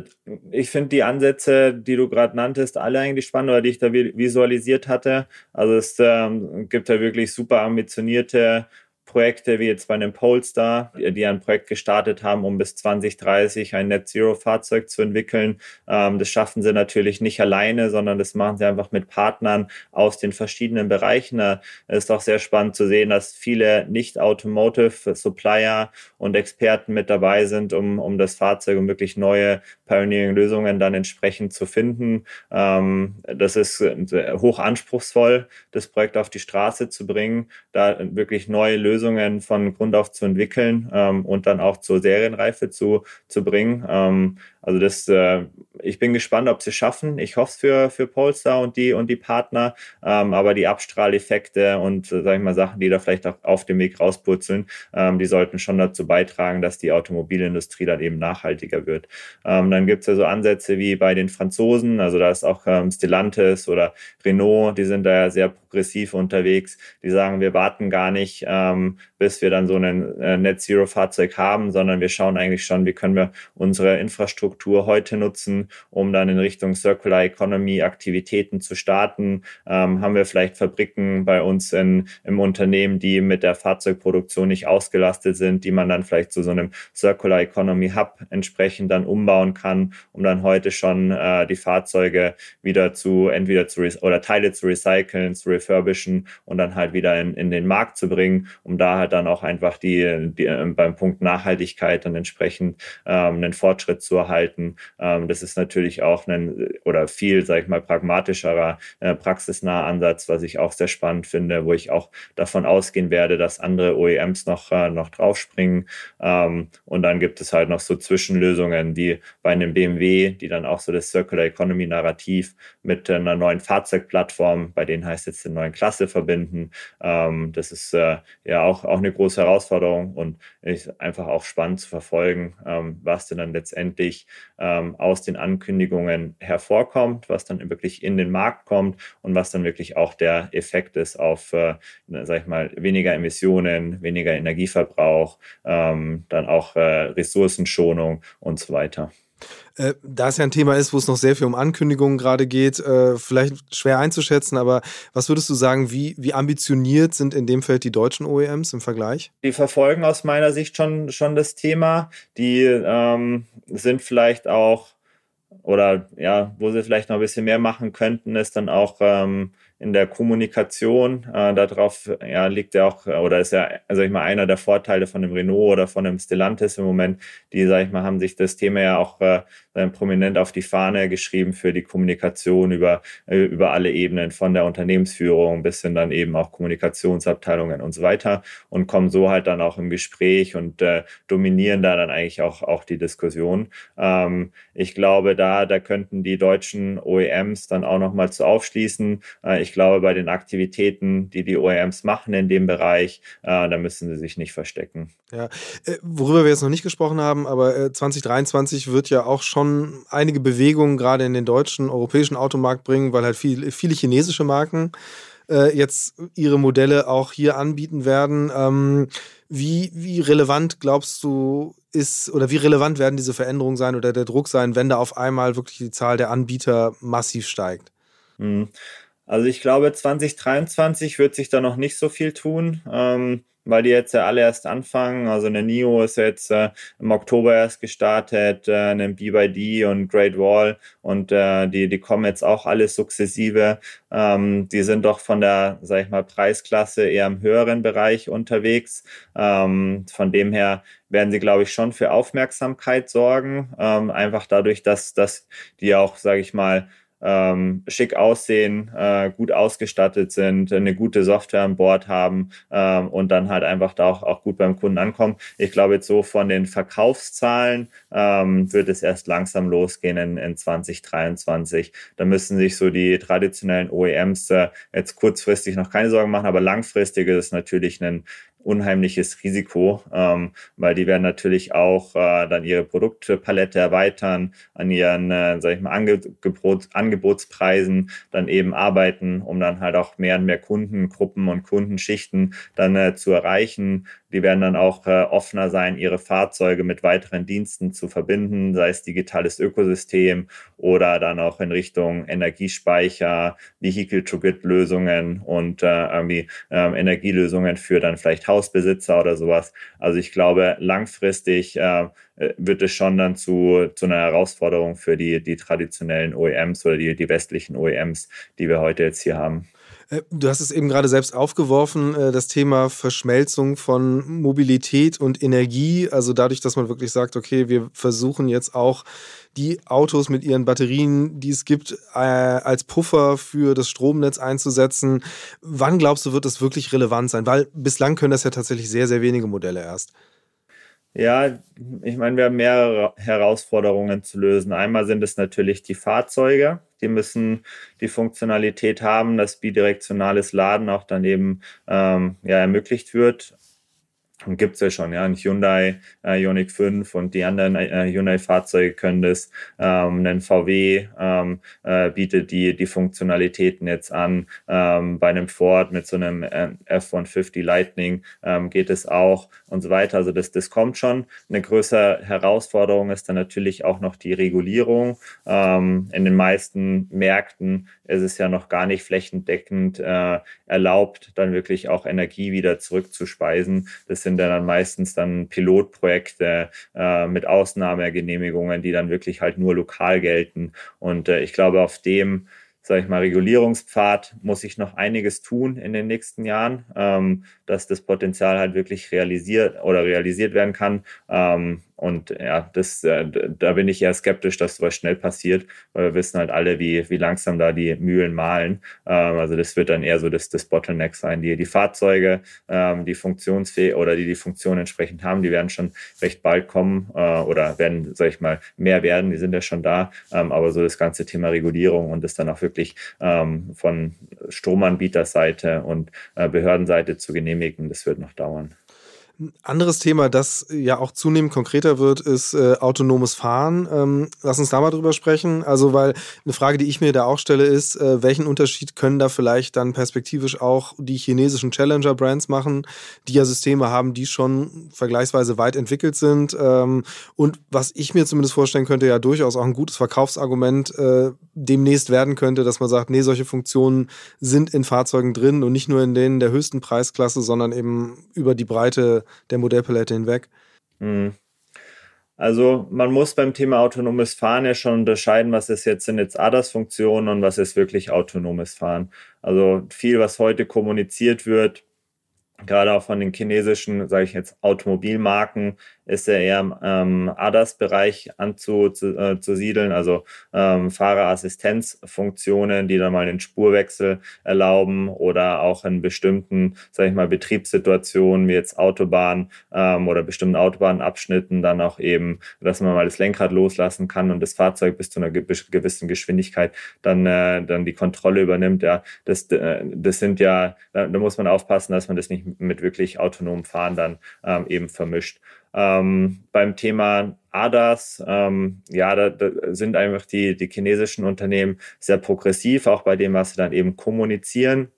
ich finde die Ansätze, die du gerade nanntest, alle eigentlich spannend oder die ich da visualisiert hatte. Also es ähm, gibt da wirklich super ambitionierte Projekte wie jetzt bei einem Polestar, die ein Projekt gestartet haben, um bis 2030 ein Net Zero Fahrzeug zu entwickeln. Ähm, das schaffen sie natürlich nicht alleine, sondern das machen sie einfach mit Partnern aus den verschiedenen Bereichen. Es ist auch sehr spannend zu sehen, dass viele nicht-Automotive Supplier und Experten mit dabei sind, um, um das Fahrzeug und wirklich neue Pioneering-Lösungen dann entsprechend zu finden. Ähm, das ist hoch anspruchsvoll, das Projekt auf die Straße zu bringen, da wirklich neue Lösungen Lösungen von Grund auf zu entwickeln ähm, und dann auch zur Serienreife zu, zu bringen. Ähm, also das, äh, ich bin gespannt, ob sie es schaffen. Ich hoffe es für, für Polestar und die und die Partner. Ähm, aber die Abstrahleffekte und, äh, sag ich mal, Sachen, die da vielleicht auch auf dem Weg rauspurzeln, ähm, die sollten schon dazu beitragen, dass die Automobilindustrie dann eben nachhaltiger wird. Ähm, dann gibt es ja so Ansätze wie bei den Franzosen, also da ist auch ähm, Stellantis oder Renault, die sind da ja sehr progressiv unterwegs. Die sagen, wir warten gar nicht, ähm, bis wir dann so ein äh, Net Zero Fahrzeug haben, sondern wir schauen eigentlich schon, wie können wir unsere Infrastruktur heute nutzen, um dann in Richtung Circular Economy Aktivitäten zu starten? Ähm, haben wir vielleicht Fabriken bei uns in, im Unternehmen, die mit der Fahrzeugproduktion nicht ausgelastet sind, die man dann vielleicht zu so einem Circular Economy Hub entsprechend dann umbauen kann, um dann heute schon äh, die Fahrzeuge wieder zu entweder zu oder Teile zu recyceln, zu refurbischen und dann halt wieder in, in den Markt zu bringen, um da halt dann auch einfach die, die äh, beim Punkt Nachhaltigkeit dann entsprechend ähm, einen Fortschritt zu erhalten halten. Ähm, das ist natürlich auch ein oder viel, sage ich mal, pragmatischerer, äh, praxisnaher Ansatz, was ich auch sehr spannend finde, wo ich auch davon ausgehen werde, dass andere OEMs noch, äh, noch draufspringen. Ähm, und dann gibt es halt noch so Zwischenlösungen wie bei einem BMW, die dann auch so das Circular Economy Narrativ mit einer neuen Fahrzeugplattform, bei denen heißt jetzt eine neuen Klasse verbinden. Ähm, das ist äh, ja auch, auch eine große Herausforderung und ist einfach auch spannend zu verfolgen, ähm, was denn dann letztendlich ähm, aus den Ankündigungen hervorkommt, was dann wirklich in den Markt kommt und was dann wirklich auch der Effekt ist auf, äh, sag ich mal, weniger Emissionen, weniger Energieverbrauch, ähm, dann auch äh, Ressourcenschonung und so weiter. Äh, da es ja ein Thema ist, wo es noch sehr viel um Ankündigungen gerade geht, äh, vielleicht schwer einzuschätzen, aber was würdest du sagen, wie, wie ambitioniert sind in dem Feld die deutschen OEMs im Vergleich? Die verfolgen aus meiner Sicht schon, schon das Thema. Die ähm, sind vielleicht auch, oder ja, wo sie vielleicht noch ein bisschen mehr machen könnten, ist dann auch ähm, in der Kommunikation. Äh, darauf ja, liegt ja auch, oder ist ja, also ich mal, einer der Vorteile von dem Renault oder von dem Stellantis im Moment, die, sag ich mal, haben sich das Thema ja auch äh, prominent auf die Fahne geschrieben für die Kommunikation über, äh, über alle Ebenen, von der Unternehmensführung bis hin dann eben auch Kommunikationsabteilungen und so weiter und kommen so halt dann auch im Gespräch und äh, dominieren da dann eigentlich auch, auch die Diskussion. Ähm, ich glaube, da, da könnten die deutschen OEMs dann auch nochmal zu aufschließen. Äh, ich glaube, bei den Aktivitäten, die die OEMs machen in dem Bereich, äh, da müssen sie sich nicht verstecken. Ja, äh, worüber wir jetzt noch nicht gesprochen haben, aber äh, 2023 wird ja auch schon einige Bewegungen gerade in den deutschen, europäischen Automarkt bringen, weil halt viel, viele chinesische Marken äh, jetzt ihre Modelle auch hier anbieten werden. Ähm, wie, wie relevant glaubst du ist oder wie relevant werden diese Veränderungen sein oder der Druck sein, wenn da auf einmal wirklich die Zahl der Anbieter massiv steigt? Mhm. Also ich glaube, 2023 wird sich da noch nicht so viel tun. Ähm, weil die jetzt ja alle erst anfangen. Also eine NIO ist jetzt äh, im Oktober erst gestartet, äh, eine BYD und Great Wall und äh, die, die kommen jetzt auch alle sukzessive. Ähm, die sind doch von der, sag ich mal, Preisklasse eher im höheren Bereich unterwegs. Ähm, von dem her werden sie, glaube ich, schon für Aufmerksamkeit sorgen. Ähm, einfach dadurch, dass, dass die auch, sage ich mal, ähm, schick aussehen, äh, gut ausgestattet sind, eine gute Software an Bord haben ähm, und dann halt einfach da auch, auch gut beim Kunden ankommen. Ich glaube, jetzt so von den Verkaufszahlen ähm, wird es erst langsam losgehen in, in 2023. Da müssen sich so die traditionellen OEMs äh, jetzt kurzfristig noch keine Sorgen machen, aber langfristig ist es natürlich ein unheimliches Risiko, ähm, weil die werden natürlich auch äh, dann ihre Produktpalette erweitern, an ihren, äh, sag ich mal, Angebot, Angebotspreisen dann eben arbeiten, um dann halt auch mehr und mehr Kundengruppen und Kundenschichten dann äh, zu erreichen. Die werden dann auch äh, offener sein, ihre Fahrzeuge mit weiteren Diensten zu verbinden, sei es digitales Ökosystem oder dann auch in Richtung Energiespeicher, Vehicle-to-Grid-Lösungen und äh, irgendwie ähm, Energielösungen für dann vielleicht Hausbesitzer oder sowas. Also ich glaube, langfristig äh, wird es schon dann zu, zu einer Herausforderung für die, die traditionellen OEMs oder die, die westlichen OEMs, die wir heute jetzt hier haben. Äh, du hast es eben gerade selbst aufgeworfen, äh, das Thema Verschmelzung von Mobilität und Energie. Also dadurch, dass man wirklich sagt, okay, wir versuchen jetzt auch die Autos mit ihren Batterien, die es gibt, äh, als Puffer für das Stromnetz einzusetzen. Wann glaubst du, wird das wirklich relevant sein? Weil bislang können das ja tatsächlich sehr, sehr wenige Modelle erst. Ja, ich meine, wir haben mehrere Herausforderungen zu lösen. Einmal sind es natürlich die Fahrzeuge. Die müssen die Funktionalität haben, dass bidirektionales Laden auch daneben ähm, ja, ermöglicht wird gibt es ja schon, ja, ein Hyundai äh, Ioniq 5 und die anderen äh, Hyundai-Fahrzeuge können das. Ähm, ein VW ähm, äh, bietet die, die Funktionalitäten jetzt an. Ähm, bei einem Ford mit so einem äh, F-150 Lightning ähm, geht es auch und so weiter. Also das, das kommt schon. Eine größere Herausforderung ist dann natürlich auch noch die Regulierung. Ähm, in den meisten Märkten ist es ja noch gar nicht flächendeckend äh, erlaubt, dann wirklich auch Energie wieder zurückzuspeisen. Das sind dann meistens dann Pilotprojekte äh, mit Ausnahmegenehmigungen, die dann wirklich halt nur lokal gelten. Und äh, ich glaube, auf dem sage ich mal, Regulierungspfad muss sich noch einiges tun in den nächsten Jahren, ähm, dass das Potenzial halt wirklich realisiert oder realisiert werden kann. Ähm, und ja, das, äh, da bin ich eher skeptisch, dass sowas schnell passiert, weil wir wissen halt alle, wie, wie langsam da die Mühlen mahlen. Ähm, also das wird dann eher so das, das Bottleneck sein. Die, die Fahrzeuge, ähm, die funktionsfähig oder die die Funktion entsprechend haben, die werden schon recht bald kommen äh, oder werden, sag ich mal, mehr werden. Die sind ja schon da. Ähm, aber so das ganze Thema Regulierung und das dann auch wirklich ähm, von Stromanbieterseite und äh, Behördenseite zu genehmigen, das wird noch dauern. Ein anderes Thema, das ja auch zunehmend konkreter wird, ist äh, autonomes Fahren. Ähm, lass uns da mal drüber sprechen. Also, weil eine Frage, die ich mir da auch stelle, ist, äh, welchen Unterschied können da vielleicht dann perspektivisch auch die chinesischen Challenger-Brands machen, die ja Systeme haben, die schon vergleichsweise weit entwickelt sind. Ähm, und was ich mir zumindest vorstellen könnte, ja durchaus auch ein gutes Verkaufsargument äh, demnächst werden könnte, dass man sagt, nee, solche Funktionen sind in Fahrzeugen drin und nicht nur in denen der höchsten Preisklasse, sondern eben über die Breite der Modellpalette hinweg? Mhm. Also man muss beim Thema autonomes Fahren ja schon unterscheiden, was ist jetzt sind jetzt ADAS-Funktionen und was ist wirklich autonomes Fahren. Also viel, was heute kommuniziert wird, gerade auch von den chinesischen, sage ich jetzt, Automobilmarken, ist er eher im ähm, ADAS-Bereich anzusiedeln, äh, also ähm, Fahrerassistenzfunktionen, die dann mal den Spurwechsel erlauben oder auch in bestimmten, sage ich mal, Betriebssituationen wie jetzt Autobahn ähm, oder bestimmten Autobahnabschnitten dann auch eben, dass man mal das Lenkrad loslassen kann und das Fahrzeug bis zu einer gewissen Geschwindigkeit dann, äh, dann die Kontrolle übernimmt. Ja, das, äh, das sind ja, da, da muss man aufpassen, dass man das nicht mit wirklich autonomem Fahren dann ähm, eben vermischt. Ähm, beim Thema ADAS, ähm, ja, da, da, sind einfach die, die chinesischen Unternehmen sehr progressiv, auch bei dem, was sie dann eben kommunizieren.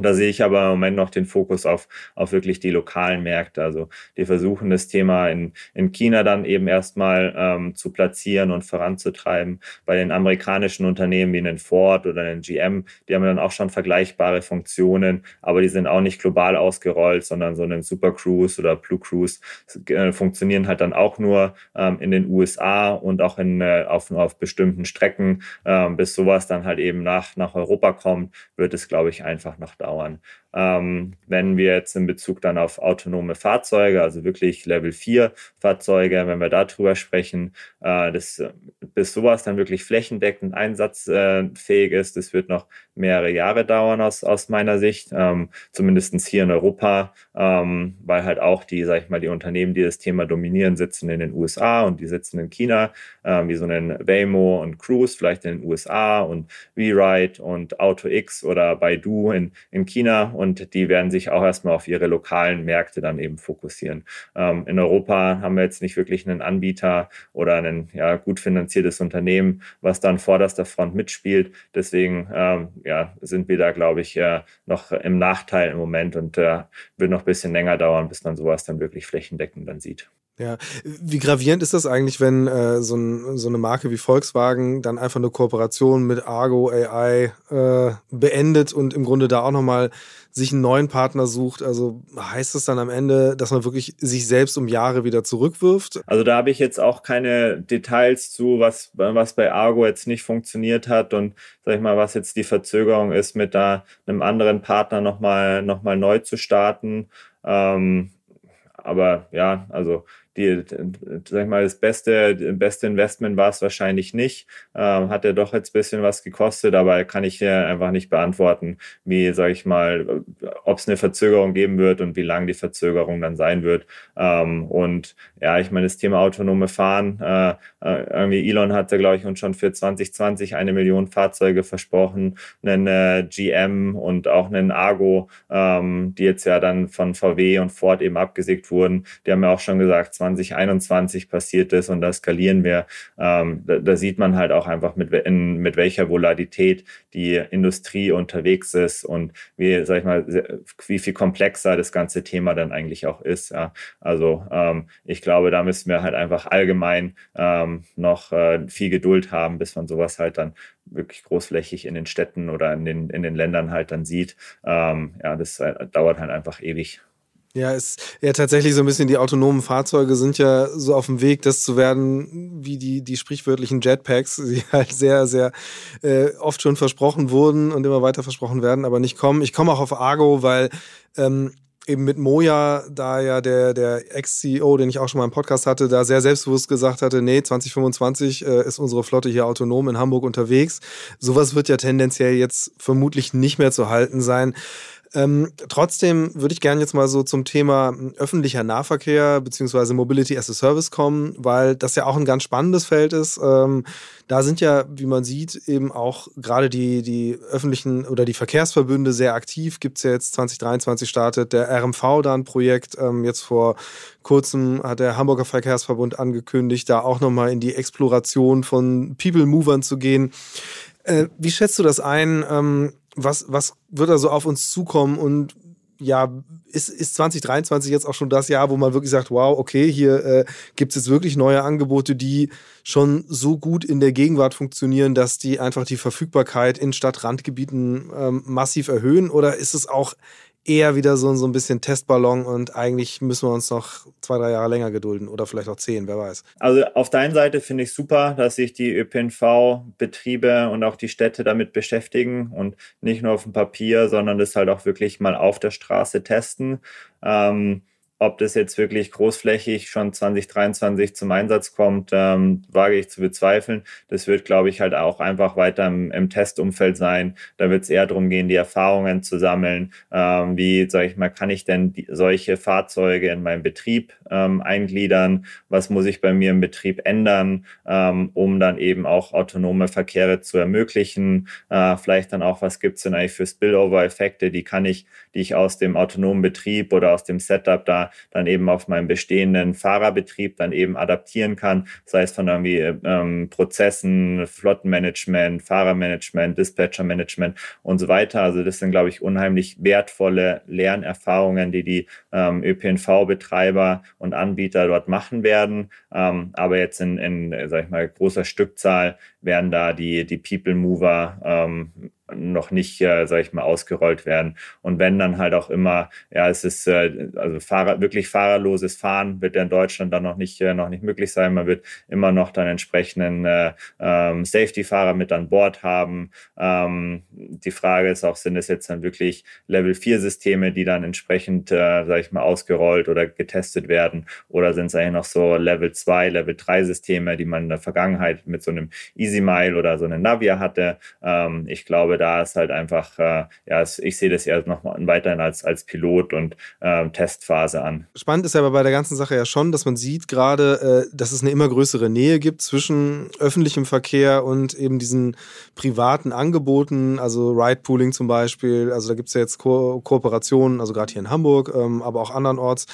Da sehe ich aber im Moment noch den Fokus auf, auf wirklich die lokalen Märkte. Also die versuchen das Thema in, in China dann eben erstmal ähm, zu platzieren und voranzutreiben. Bei den amerikanischen Unternehmen wie einen Ford oder einen GM, die haben dann auch schon vergleichbare Funktionen, aber die sind auch nicht global ausgerollt, sondern so einen Super Cruise oder Blue Cruise äh, funktionieren halt dann auch nur ähm, in den USA und auch in, äh, auf, auf bestimmten Strecken. Ähm, bis sowas dann halt eben nach, nach Europa kommt, wird es, glaube ich, einfach noch dauern. Ähm, wenn wir jetzt in Bezug dann auf autonome Fahrzeuge, also wirklich Level 4 Fahrzeuge, wenn wir darüber sprechen, äh, das, bis sowas dann wirklich flächendeckend einsatzfähig ist, das wird noch mehrere Jahre dauern aus, aus meiner Sicht, ähm, zumindest hier in Europa, ähm, weil halt auch die, sag ich mal, die Unternehmen, die das Thema dominieren, sitzen in den USA und die sitzen in China, äh, wie so einen Waymo und Cruise vielleicht in den USA und WeRide und AutoX oder Baidu in, in China und die werden sich auch erstmal auf ihre lokalen Märkte dann eben fokussieren. Ähm, in Europa haben wir jetzt nicht wirklich einen Anbieter oder ein ja, gut finanziertes Unternehmen, was dann vorderster Front mitspielt. Deswegen ähm, ja, sind wir da, glaube ich, äh, noch im Nachteil im Moment und äh, wird noch ein bisschen länger dauern, bis man sowas dann wirklich flächendeckend dann sieht. Ja, wie gravierend ist das eigentlich, wenn äh, so, ein, so, eine Marke wie Volkswagen dann einfach eine Kooperation mit Argo AI äh, beendet und im Grunde da auch nochmal sich einen neuen Partner sucht? Also heißt das dann am Ende, dass man wirklich sich selbst um Jahre wieder zurückwirft? Also da habe ich jetzt auch keine Details zu, was, was bei Argo jetzt nicht funktioniert hat und sag ich mal, was jetzt die Verzögerung ist, mit da einem anderen Partner nochmal noch mal neu zu starten. Ähm, aber ja, also die, sag ich mal, das beste, beste Investment war es wahrscheinlich nicht. Ähm, hat er doch jetzt bisschen was gekostet, aber kann ich hier einfach nicht beantworten, wie, sage ich mal, ob es eine Verzögerung geben wird und wie lang die Verzögerung dann sein wird. Ähm, und ja, ich meine, das Thema autonome Fahren, äh, äh irgendwie Elon hatte, glaube ich, uns schon für 2020 eine Million Fahrzeuge versprochen, einen äh, GM und auch einen Argo, ähm, die jetzt ja dann von VW und Ford eben abgesägt wurden. Die haben ja auch schon gesagt, 2021 passiert ist und da skalieren wir. Ähm, da, da, sieht man halt auch einfach, mit, in, mit welcher Volatilität die Industrie unterwegs ist und wie, sag ich mal, wie viel komplexer das ganze Thema dann eigentlich auch ist. Ja. Also ähm, ich glaube, da müssen wir halt einfach allgemein ähm, noch äh, viel Geduld haben, bis man sowas halt dann wirklich großflächig in den Städten oder in den, in den Ländern halt dann sieht. Ähm, ja, das äh, dauert halt einfach ewig. Ja, ist ja tatsächlich so ein bisschen die autonomen Fahrzeuge sind ja so auf dem Weg, das zu werden, wie die, die sprichwörtlichen Jetpacks, die halt sehr, sehr äh, oft schon versprochen wurden und immer weiter versprochen werden, aber nicht kommen. Ich komme auch auf Argo, weil ähm, eben mit Moja, da ja der, der Ex-CEO, den ich auch schon mal im Podcast hatte, da sehr selbstbewusst gesagt hatte, nee, 2025 äh, ist unsere Flotte hier autonom in Hamburg unterwegs. Sowas wird ja tendenziell jetzt vermutlich nicht mehr zu halten sein. Ähm, trotzdem würde ich gerne jetzt mal so zum Thema hm, öffentlicher Nahverkehr beziehungsweise Mobility as a Service kommen, weil das ja auch ein ganz spannendes Feld ist. Ähm, da sind ja, wie man sieht, eben auch gerade die, die öffentlichen oder die Verkehrsverbünde sehr aktiv. Gibt es ja jetzt 2023 startet der RMV da ein Projekt. Ähm, jetzt vor kurzem hat der Hamburger Verkehrsverbund angekündigt, da auch nochmal in die Exploration von People Movern zu gehen. Äh, wie schätzt du das ein? Was, was wird da so auf uns zukommen und ja, ist, ist 2023 jetzt auch schon das Jahr, wo man wirklich sagt, wow, okay, hier äh, gibt es jetzt wirklich neue Angebote, die schon so gut in der Gegenwart funktionieren, dass die einfach die Verfügbarkeit in Stadtrandgebieten ähm, massiv erhöhen? Oder ist es auch eher wieder so, so ein bisschen Testballon und eigentlich müssen wir uns noch zwei, drei Jahre länger gedulden oder vielleicht auch zehn, wer weiß. Also auf deiner Seite finde ich super, dass sich die ÖPNV-Betriebe und auch die Städte damit beschäftigen und nicht nur auf dem Papier, sondern das halt auch wirklich mal auf der Straße testen. Ähm, ob das jetzt wirklich großflächig schon 2023 zum Einsatz kommt, ähm, wage ich zu bezweifeln. Das wird, glaube ich, halt auch einfach weiter im, im Testumfeld sein. Da wird es eher darum gehen, die Erfahrungen zu sammeln. Ähm, wie, sage ich mal, kann ich denn die, solche Fahrzeuge in meinem Betrieb ähm, eingliedern? Was muss ich bei mir im Betrieb ändern, ähm, um dann eben auch autonome Verkehre zu ermöglichen? Äh, vielleicht dann auch, was gibt es denn eigentlich für Spillover-Effekte? Die kann ich, die ich aus dem autonomen Betrieb oder aus dem Setup da da dann eben auf meinem bestehenden Fahrerbetrieb dann eben adaptieren kann, sei es von irgendwie ähm, Prozessen, Flottenmanagement, Fahrermanagement, Dispatchermanagement und so weiter. Also das sind, glaube ich, unheimlich wertvolle Lernerfahrungen, die die ähm, ÖPNV-Betreiber und Anbieter dort machen werden. Ähm, aber jetzt in, in, sag ich mal, großer Stückzahl werden da die, die People Mover ähm, noch nicht, äh, sage ich mal, ausgerollt werden. Und wenn dann halt auch immer, ja, es ist äh, also Fahrer, wirklich fahrerloses Fahren wird in Deutschland dann noch nicht äh, noch nicht möglich sein. Man wird immer noch dann entsprechenden äh, ähm, Safety-Fahrer mit an Bord haben. Ähm, die Frage ist auch, sind es jetzt dann wirklich Level 4 Systeme, die dann entsprechend, äh, sage ich mal, ausgerollt oder getestet werden, oder sind es eigentlich noch so Level 2, Level 3 Systeme, die man in der Vergangenheit mit so einem Easy Mile oder so einem Navia hatte? Ähm, ich glaube, da ist halt einfach, äh, ja, ich sehe das eher noch weiterhin als, als Pilot und äh, Testphase an. Spannend ist aber bei der ganzen Sache ja schon, dass man sieht gerade, äh, dass es eine immer größere Nähe gibt zwischen öffentlichem Verkehr und eben diesen privaten Angeboten, also Ride-Pooling zum Beispiel. Also da gibt es ja jetzt Ko Kooperationen, also gerade hier in Hamburg, ähm, aber auch andernorts.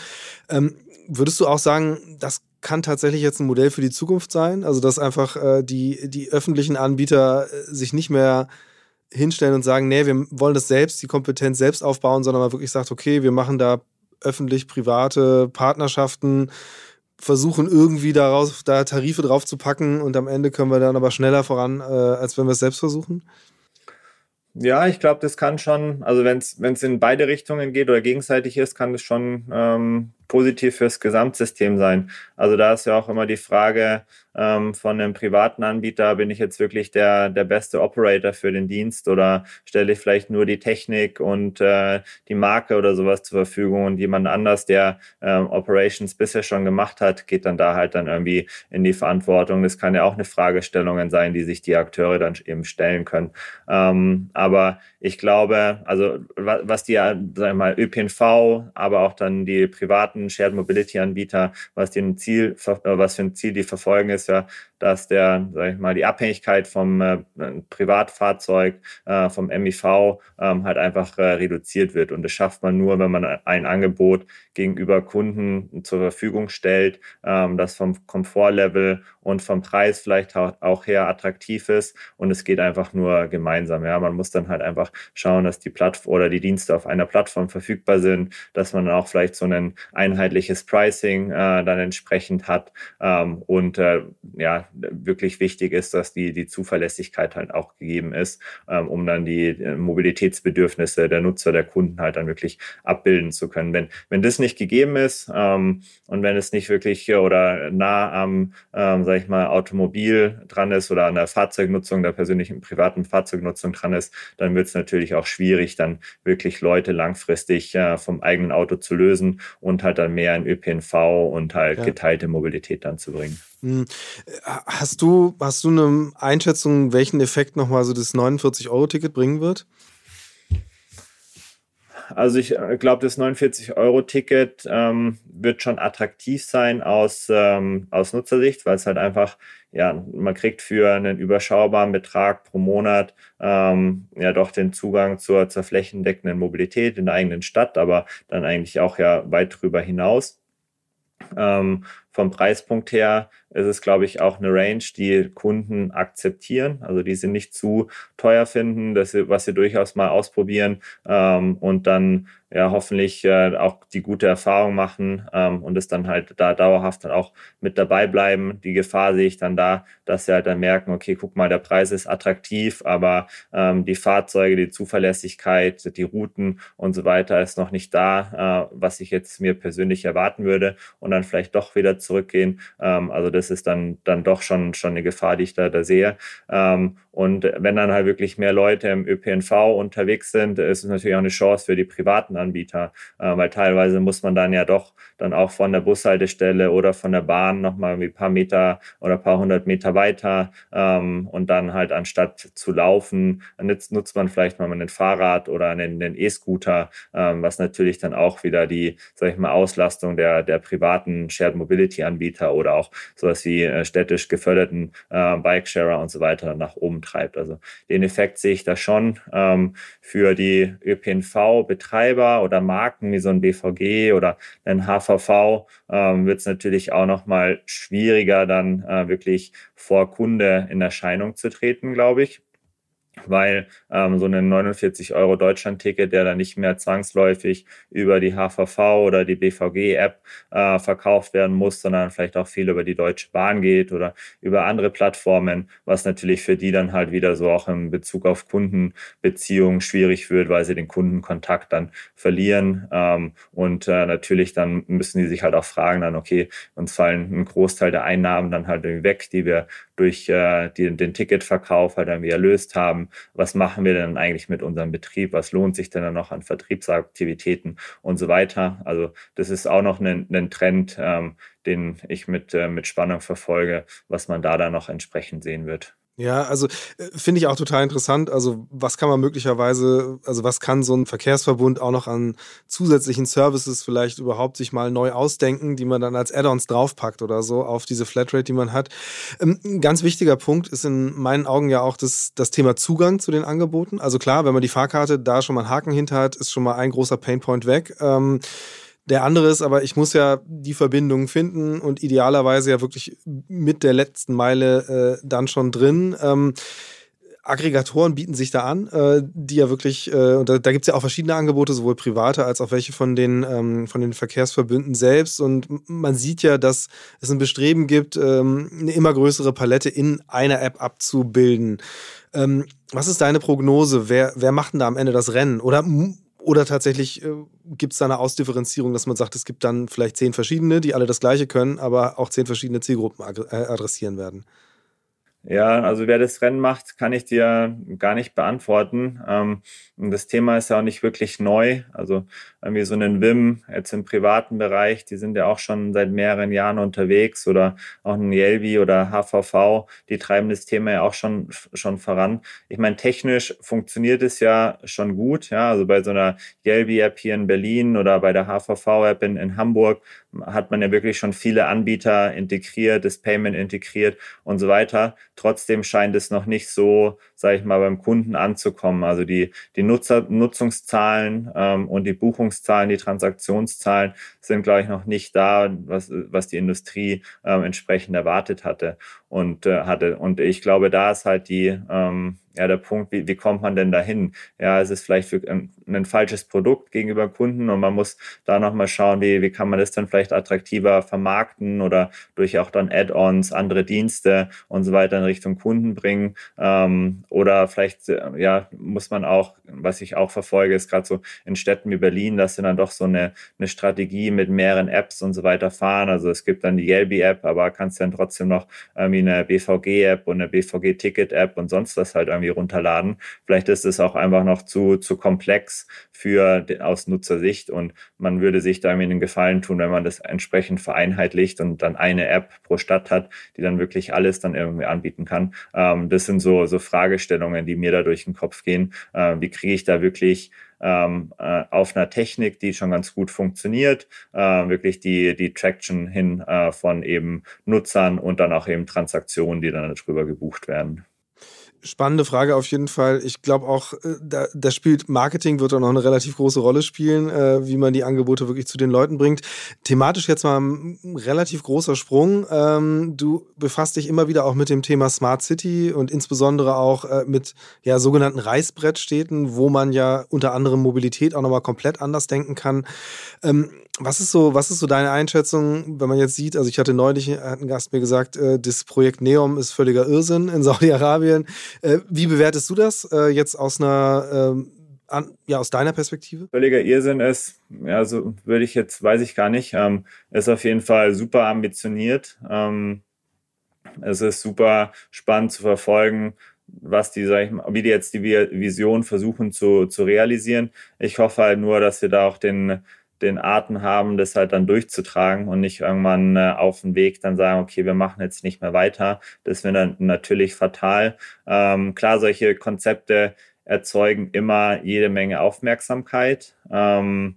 Ähm, würdest du auch sagen, das kann tatsächlich jetzt ein Modell für die Zukunft sein? Also dass einfach äh, die, die öffentlichen Anbieter äh, sich nicht mehr hinstellen und sagen, nee, wir wollen das selbst, die Kompetenz selbst aufbauen, sondern man wirklich sagt, okay, wir machen da öffentlich-private Partnerschaften, versuchen irgendwie daraus da Tarife drauf zu packen und am Ende können wir dann aber schneller voran, äh, als wenn wir es selbst versuchen? Ja, ich glaube, das kann schon, also wenn es in beide Richtungen geht oder gegenseitig ist, kann das schon ähm, positiv fürs Gesamtsystem sein. Also da ist ja auch immer die Frage ähm, von einem privaten Anbieter, bin ich jetzt wirklich der, der beste Operator für den Dienst oder stelle ich vielleicht nur die Technik und äh, die Marke oder sowas zur Verfügung und jemand anders, der ähm, Operations bisher schon gemacht hat, geht dann da halt dann irgendwie in die Verantwortung. Das kann ja auch eine Fragestellung sein, die sich die Akteure dann eben stellen können. Ähm, aber ich glaube, also was die, sagen wir mal, ÖPNV, aber auch dann die privaten Shared Mobility Anbieter, was den Ziel, äh, was für ein Ziel die verfolgen, ist ja, dass der, sag ich mal, die Abhängigkeit vom äh, Privatfahrzeug, äh, vom MIV ähm, halt einfach äh, reduziert wird. Und das schafft man nur, wenn man ein Angebot gegenüber Kunden zur Verfügung stellt, ähm, das vom Komfortlevel und vom Preis vielleicht auch her attraktiv ist. Und es geht einfach nur gemeinsam. Ja, man muss dann halt einfach schauen, dass die Plattform oder die Dienste auf einer Plattform verfügbar sind, dass man auch vielleicht so ein einheitliches Pricing äh, dann entsprechend hat ähm, und äh, ja, wirklich wichtig ist, dass die, die Zuverlässigkeit halt auch gegeben ist, ähm, um dann die äh, Mobilitätsbedürfnisse der Nutzer, der Kunden halt dann wirklich abbilden zu können. Wenn, wenn das nicht gegeben ist ähm, und wenn es nicht wirklich oder nah am, ähm, sag ich mal, Automobil dran ist oder an der Fahrzeugnutzung, der persönlichen privaten Fahrzeugnutzung dran ist, dann wird es natürlich auch schwierig, dann wirklich Leute langfristig äh, vom eigenen Auto zu lösen und halt dann mehr in ÖPNV und halt ja. geteilte Mobilität dann zu bringen. Hm. Hast du, hast du eine Einschätzung, welchen Effekt nochmal so das 49-Euro-Ticket bringen wird? Also ich äh, glaube, das 49-Euro-Ticket ähm, wird schon attraktiv sein aus, ähm, aus Nutzersicht, weil es halt einfach, ja, man kriegt für einen überschaubaren Betrag pro Monat ähm, ja doch den Zugang zur, zur flächendeckenden Mobilität in der eigenen Stadt, aber dann eigentlich auch ja weit drüber hinaus. Ähm, vom Preispunkt her ist es, glaube ich, auch eine Range, die Kunden akzeptieren, also die sie nicht zu teuer finden, dass sie, was sie durchaus mal ausprobieren ähm, und dann ja hoffentlich äh, auch die gute Erfahrung machen ähm, und es dann halt da dauerhaft dann auch mit dabei bleiben. Die Gefahr sehe ich dann da, dass sie halt dann merken, okay, guck mal, der Preis ist attraktiv, aber ähm, die Fahrzeuge, die Zuverlässigkeit, die Routen und so weiter ist noch nicht da, äh, was ich jetzt mir persönlich erwarten würde und dann vielleicht doch wieder zurückgehen. Ähm, also das ist dann, dann doch schon, schon eine Gefahr, die ich da, da sehe. Ähm, und wenn dann halt wirklich mehr Leute im ÖPNV unterwegs sind, ist es natürlich auch eine Chance für die privaten Anbieter, äh, weil teilweise muss man dann ja doch dann auch von der Bushaltestelle oder von der Bahn nochmal ein paar Meter oder ein paar hundert Meter weiter ähm, und dann halt anstatt zu laufen, nutzt, nutzt man vielleicht mal ein Fahrrad oder einen E-Scooter, ähm, was natürlich dann auch wieder die, sag ich mal, Auslastung der, der privaten Shared Mobility Mobility-Anbieter oder auch sowas wie äh, städtisch geförderten äh, Bikesharer und so weiter nach oben treibt. Also den Effekt sehe ich da schon ähm, für die ÖPNV-Betreiber oder Marken wie so ein BVG oder ein HVV ähm, wird es natürlich auch nochmal schwieriger, dann äh, wirklich vor Kunde in Erscheinung zu treten, glaube ich weil ähm, so ein 49 Euro Deutschland-Ticket, der dann nicht mehr zwangsläufig über die HVV oder die BVG-App äh, verkauft werden muss, sondern vielleicht auch viel über die Deutsche Bahn geht oder über andere Plattformen, was natürlich für die dann halt wieder so auch in Bezug auf Kundenbeziehungen schwierig wird, weil sie den Kundenkontakt dann verlieren. Ähm, und äh, natürlich dann müssen die sich halt auch fragen dann, okay, uns fallen ein Großteil der Einnahmen dann halt weg, die wir durch äh, die, den Ticketverkauf halt irgendwie erlöst haben. Was machen wir denn eigentlich mit unserem Betrieb? Was lohnt sich denn dann noch an Vertriebsaktivitäten und so weiter? Also das ist auch noch ein, ein Trend, ähm, den ich mit, äh, mit Spannung verfolge, was man da dann noch entsprechend sehen wird. Ja, also äh, finde ich auch total interessant. Also was kann man möglicherweise, also was kann so ein Verkehrsverbund auch noch an zusätzlichen Services vielleicht überhaupt sich mal neu ausdenken, die man dann als Add-ons draufpackt oder so auf diese Flatrate, die man hat. Ähm, ein ganz wichtiger Punkt ist in meinen Augen ja auch das, das Thema Zugang zu den Angeboten. Also klar, wenn man die Fahrkarte da schon mal einen Haken hinter hat, ist schon mal ein großer Painpoint weg. Ähm, der andere ist aber, ich muss ja die Verbindung finden und idealerweise ja wirklich mit der letzten Meile äh, dann schon drin. Ähm, Aggregatoren bieten sich da an, äh, die ja wirklich, äh, und da, da gibt es ja auch verschiedene Angebote, sowohl private als auch welche von den, ähm, von den Verkehrsverbünden selbst. Und man sieht ja, dass es ein Bestreben gibt, ähm, eine immer größere Palette in einer App abzubilden. Ähm, was ist deine Prognose? Wer, wer macht denn da am Ende das Rennen? Oder oder tatsächlich äh, gibt es da eine Ausdifferenzierung, dass man sagt, es gibt dann vielleicht zehn verschiedene, die alle das Gleiche können, aber auch zehn verschiedene Zielgruppen äh, adressieren werden? Ja, also wer das Rennen macht, kann ich dir gar nicht beantworten. Ähm, das Thema ist ja auch nicht wirklich neu. Also irgendwie so einen Wim jetzt im privaten Bereich, die sind ja auch schon seit mehreren Jahren unterwegs oder auch ein Yelby oder HVV, die treiben das Thema ja auch schon, schon voran. Ich meine, technisch funktioniert es ja schon gut. Ja, also bei so einer Yelby-App hier in Berlin oder bei der HVV-App in, in Hamburg hat man ja wirklich schon viele Anbieter integriert, das Payment integriert und so weiter. Trotzdem scheint es noch nicht so, sage ich mal, beim Kunden anzukommen. Also die, die Nutzer, Nutzungszahlen ähm, und die Buchungszahlen, die Transaktionszahlen sind, glaube ich, noch nicht da, was, was die Industrie ähm, entsprechend erwartet hatte und äh, hatte. Und ich glaube, da ist halt die, ähm, ja, der Punkt, wie, wie kommt man denn dahin? Ja, es ist vielleicht für ein, ein falsches Produkt gegenüber Kunden und man muss da nochmal schauen, wie, wie kann man das dann vielleicht attraktiver vermarkten oder durch auch dann Add-ons, andere Dienste und so weiter in Richtung Kunden bringen. Ähm, oder vielleicht, äh, ja, muss man auch, was ich auch verfolge, ist gerade so in Städten wie Berlin, dass sie dann doch so eine, eine Strategie mit mehreren Apps und so weiter fahren. Also es gibt dann die Yelby-App, aber kannst dann trotzdem noch irgendwie eine BVG-App und eine BVG-Ticket-App und sonst was halt irgendwie runterladen. Vielleicht ist es auch einfach noch zu, zu komplex für aus Nutzersicht und man würde sich da irgendwie einen Gefallen tun, wenn man das entsprechend vereinheitlicht und dann eine App pro Stadt hat, die dann wirklich alles dann irgendwie anbieten kann. Ähm, das sind so, so Fragestellungen, die mir da durch den Kopf gehen. Äh, wie kriege ich da wirklich ähm, äh, auf einer Technik, die schon ganz gut funktioniert, äh, wirklich die, die Traction hin äh, von eben Nutzern und dann auch eben Transaktionen, die dann darüber gebucht werden spannende Frage auf jeden Fall. Ich glaube auch, äh, da, da, spielt Marketing wird auch noch eine relativ große Rolle spielen, äh, wie man die Angebote wirklich zu den Leuten bringt. Thematisch jetzt mal ein relativ großer Sprung. Ähm, du befasst dich immer wieder auch mit dem Thema Smart City und insbesondere auch äh, mit ja, sogenannten Reißbrettstädten, wo man ja unter anderem Mobilität auch nochmal komplett anders denken kann. Ähm, was ist so, was ist so deine Einschätzung, wenn man jetzt sieht, also ich hatte neulich, hat ein Gast mir gesagt, äh, das Projekt Neom ist völliger Irrsinn in Saudi-Arabien. Äh, wie bewertest du das äh, jetzt aus einer, ähm, an, ja, aus deiner Perspektive? Völliger Irrsinn ist, ja, so würde ich jetzt, weiß ich gar nicht, ähm, ist auf jeden Fall super ambitioniert. Ähm, es ist super spannend zu verfolgen, was die, sag ich mal, wie die jetzt die Vision versuchen zu, zu realisieren. Ich hoffe halt nur, dass wir da auch den den Arten haben, das halt dann durchzutragen und nicht irgendwann äh, auf dem Weg dann sagen, okay, wir machen jetzt nicht mehr weiter. Das wäre dann natürlich fatal. Ähm, klar, solche Konzepte erzeugen immer jede Menge Aufmerksamkeit. Ähm,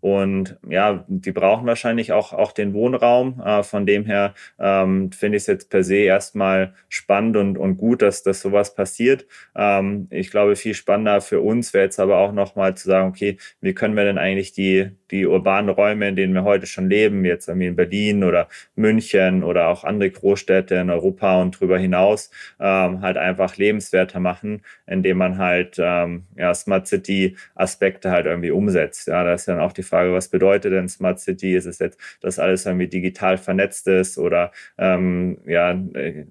Und ja, die brauchen wahrscheinlich auch, auch den Wohnraum. Äh, von dem her ähm, finde ich es jetzt per se erstmal spannend und, und gut, dass, dass sowas passiert. Ähm, ich glaube, viel spannender für uns wäre jetzt aber auch nochmal zu sagen, okay, wie können wir denn eigentlich die, die urbanen Räume, in denen wir heute schon leben, jetzt irgendwie in Berlin oder München oder auch andere Großstädte in Europa und darüber hinaus, ähm, halt einfach lebenswerter machen, indem man halt ähm, ja, Smart City Aspekte halt irgendwie umsetzt. Ja, da ist dann auch die Frage, was bedeutet denn Smart City? Ist es jetzt, dass alles irgendwie digital vernetzt ist oder ähm, ja, äh,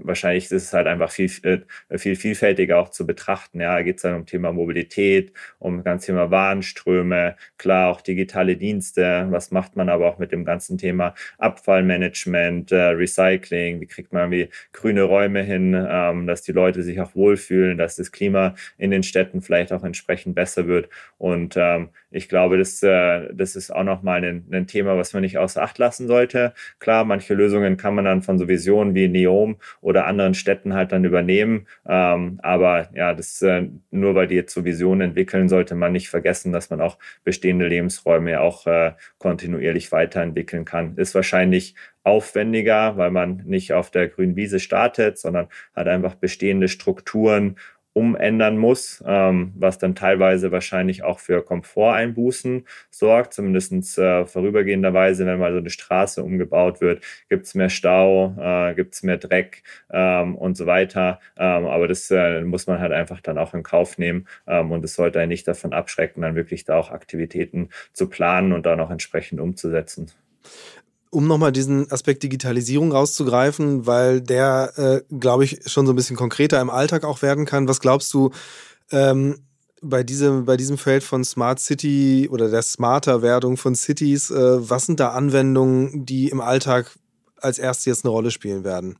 wahrscheinlich ist es halt einfach viel, äh, viel vielfältiger auch zu betrachten. Ja, geht es dann um Thema Mobilität, um ganz Thema Warenströme, klar auch digitale Dienste. Was macht man aber auch mit dem ganzen Thema Abfallmanagement, äh, Recycling? Wie kriegt man irgendwie grüne Räume hin, ähm, dass die Leute sich auch wohlfühlen, dass das Klima in den Städten vielleicht auch entsprechend besser wird. Und ähm, ich glaube, das, äh, das ist auch nochmal ein, ein Thema, was man nicht außer Acht lassen sollte. Klar, manche Lösungen kann man dann von so Visionen wie Neom oder anderen Städten halt dann übernehmen. Ähm, aber ja, das äh, nur weil die jetzt so Visionen entwickeln, sollte man nicht vergessen, dass man auch bestehende Lebensräume auch äh, kontinuierlich weiterentwickeln kann. Ist wahrscheinlich aufwendiger, weil man nicht auf der grünen Wiese startet, sondern hat einfach bestehende Strukturen umändern muss, ähm, was dann teilweise wahrscheinlich auch für Komforteinbußen sorgt, zumindest äh, vorübergehenderweise, wenn mal so eine Straße umgebaut wird, gibt es mehr Stau, äh, gibt es mehr Dreck ähm, und so weiter. Ähm, aber das äh, muss man halt einfach dann auch in Kauf nehmen ähm, und es sollte einen nicht davon abschrecken, dann wirklich da auch Aktivitäten zu planen und dann auch entsprechend umzusetzen um nochmal diesen Aspekt Digitalisierung rauszugreifen, weil der, äh, glaube ich, schon so ein bisschen konkreter im Alltag auch werden kann. Was glaubst du ähm, bei, diesem, bei diesem Feld von Smart City oder der smarter Werdung von Cities, äh, was sind da Anwendungen, die im Alltag als erstes jetzt eine Rolle spielen werden?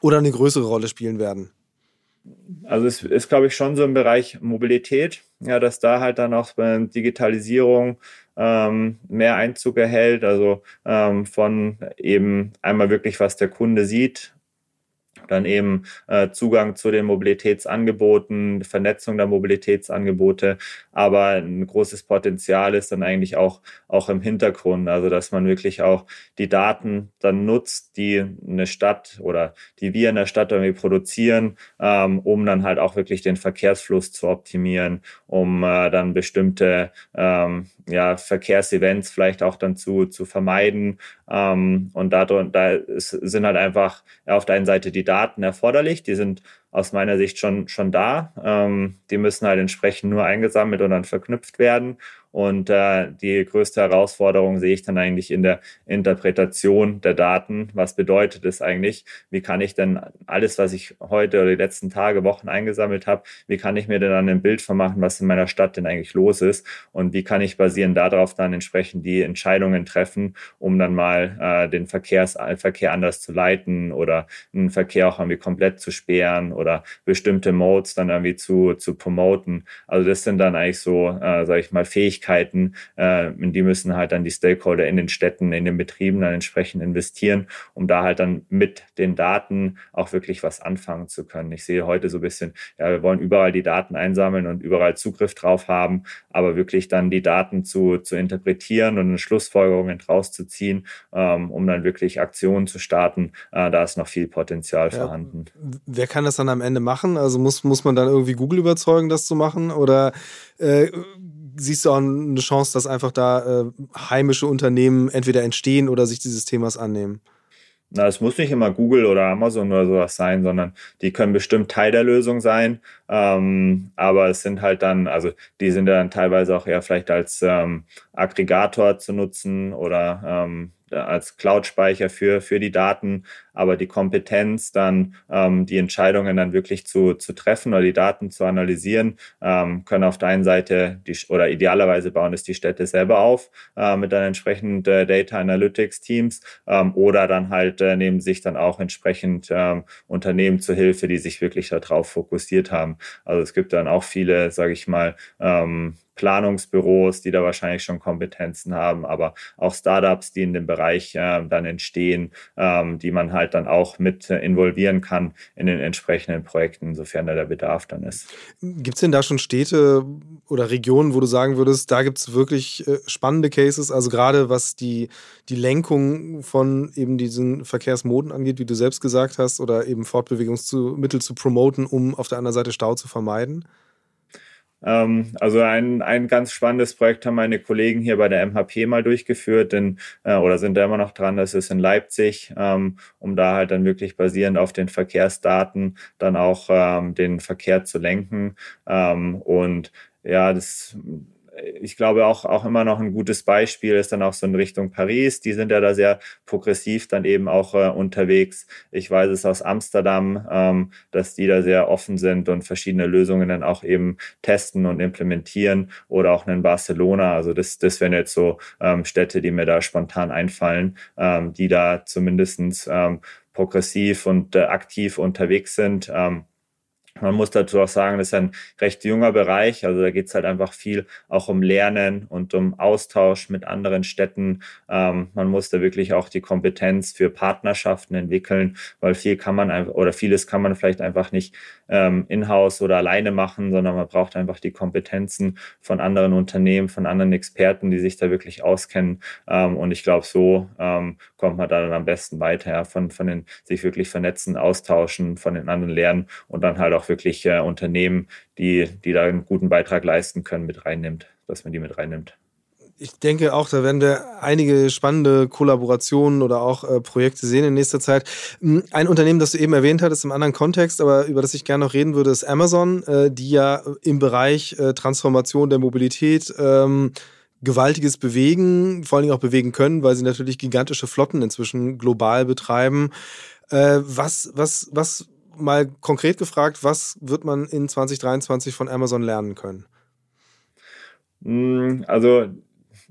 Oder eine größere Rolle spielen werden? Also es ist, glaube ich, schon so im Bereich Mobilität, ja, dass da halt dann auch bei Digitalisierung ähm, mehr Einzug erhält. Also ähm, von eben einmal wirklich, was der Kunde sieht, dann eben äh, Zugang zu den Mobilitätsangeboten, Vernetzung der Mobilitätsangebote, aber ein großes Potenzial ist dann eigentlich auch, auch im Hintergrund, also dass man wirklich auch die Daten dann nutzt, die eine Stadt oder die wir in der Stadt irgendwie produzieren, ähm, um dann halt auch wirklich den Verkehrsfluss zu optimieren, um äh, dann bestimmte ähm, ja, Verkehrsevents vielleicht auch dann zu, zu vermeiden. Ähm, und da, da ist, sind halt einfach auf der einen Seite die Daten erforderlich, die sind aus meiner Sicht schon, schon da. Ähm, die müssen halt entsprechend nur eingesammelt und dann verknüpft werden. Und äh, die größte Herausforderung sehe ich dann eigentlich in der Interpretation der Daten. Was bedeutet es eigentlich? Wie kann ich denn alles, was ich heute oder die letzten Tage, Wochen eingesammelt habe, wie kann ich mir denn dann ein Bild vermachen, was in meiner Stadt denn eigentlich los ist? Und wie kann ich basierend darauf dann entsprechend die Entscheidungen treffen, um dann mal äh, den Verkehrs Verkehr anders zu leiten oder einen Verkehr auch irgendwie komplett zu sperren oder bestimmte Modes dann irgendwie zu, zu promoten. Also das sind dann eigentlich so, äh, sage ich mal, Fähigkeiten, äh, in die müssen halt dann die Stakeholder in den Städten, in den Betrieben dann entsprechend investieren, um da halt dann mit den Daten auch wirklich was anfangen zu können. Ich sehe heute so ein bisschen, ja, wir wollen überall die Daten einsammeln und überall Zugriff drauf haben, aber wirklich dann die Daten zu, zu interpretieren und Schlussfolgerungen draus zu ziehen, ähm, um dann wirklich Aktionen zu starten, äh, da ist noch viel Potenzial ja. vorhanden. Wer kann das dann am Ende machen? Also muss, muss man dann irgendwie Google überzeugen, das zu machen? Oder äh, siehst du auch eine Chance, dass einfach da äh, heimische Unternehmen entweder entstehen oder sich dieses Themas annehmen? Na, es muss nicht immer Google oder Amazon oder sowas sein, sondern die können bestimmt Teil der Lösung sein. Ähm, aber es sind halt dann, also die sind dann teilweise auch eher vielleicht als ähm, Aggregator zu nutzen oder ähm, als Cloud-Speicher für, für die Daten, aber die Kompetenz dann ähm, die Entscheidungen dann wirklich zu, zu treffen oder die Daten zu analysieren, ähm, können auf der einen Seite die, oder idealerweise bauen es die Städte selber auf äh, mit dann entsprechend äh, Data Analytics Teams ähm, oder dann halt äh, nehmen sich dann auch entsprechend ähm, Unternehmen zu Hilfe, die sich wirklich darauf fokussiert haben. Also es gibt dann auch viele, sage ich mal, ähm, Planungsbüros, die da wahrscheinlich schon Kompetenzen haben, aber auch Startups, die in dem Bereich äh, dann entstehen, ähm, die man halt dann auch mit äh, involvieren kann in den entsprechenden Projekten, sofern da der Bedarf dann ist. Gibt es denn da schon Städte oder Regionen, wo du sagen würdest, da gibt es wirklich äh, spannende Cases, also gerade was die, die Lenkung von eben diesen Verkehrsmoden angeht, wie du selbst gesagt hast, oder eben Fortbewegungsmittel zu promoten, um auf der anderen Seite Stau zu vermeiden? Ähm, also ein, ein ganz spannendes Projekt haben meine Kollegen hier bei der MHP mal durchgeführt, denn, äh, oder sind da immer noch dran, das ist in Leipzig, ähm, um da halt dann wirklich basierend auf den Verkehrsdaten dann auch ähm, den Verkehr zu lenken. Ähm, und ja, das ich glaube auch, auch immer noch ein gutes Beispiel ist dann auch so in Richtung Paris. Die sind ja da sehr progressiv dann eben auch äh, unterwegs. Ich weiß es aus Amsterdam, ähm, dass die da sehr offen sind und verschiedene Lösungen dann auch eben testen und implementieren oder auch in Barcelona. Also das, das wären jetzt so ähm, Städte, die mir da spontan einfallen, ähm, die da zumindestens ähm, progressiv und äh, aktiv unterwegs sind. Ähm, man muss dazu auch sagen, das ist ein recht junger Bereich. Also da geht es halt einfach viel auch um Lernen und um Austausch mit anderen Städten. Ähm, man muss da wirklich auch die Kompetenz für Partnerschaften entwickeln, weil viel kann man oder vieles kann man vielleicht einfach nicht ähm, in-house oder alleine machen, sondern man braucht einfach die Kompetenzen von anderen Unternehmen, von anderen Experten, die sich da wirklich auskennen. Ähm, und ich glaube, so ähm, kommt man da dann am besten weiter, ja, von, von den sich wirklich vernetzen, austauschen, von den anderen lernen und dann halt auch auch wirklich äh, Unternehmen, die, die da einen guten Beitrag leisten können, mit reinnimmt, dass man die mit reinnimmt. Ich denke auch, da werden wir einige spannende Kollaborationen oder auch äh, Projekte sehen in nächster Zeit. Hm, ein Unternehmen, das du eben erwähnt hattest im anderen Kontext, aber über das ich gerne noch reden würde, ist Amazon, äh, die ja im Bereich äh, Transformation der Mobilität ähm, gewaltiges bewegen, vor allen Dingen auch bewegen können, weil sie natürlich gigantische Flotten inzwischen global betreiben. Äh, was, was, was mal konkret gefragt, was wird man in 2023 von Amazon lernen können? Hm, also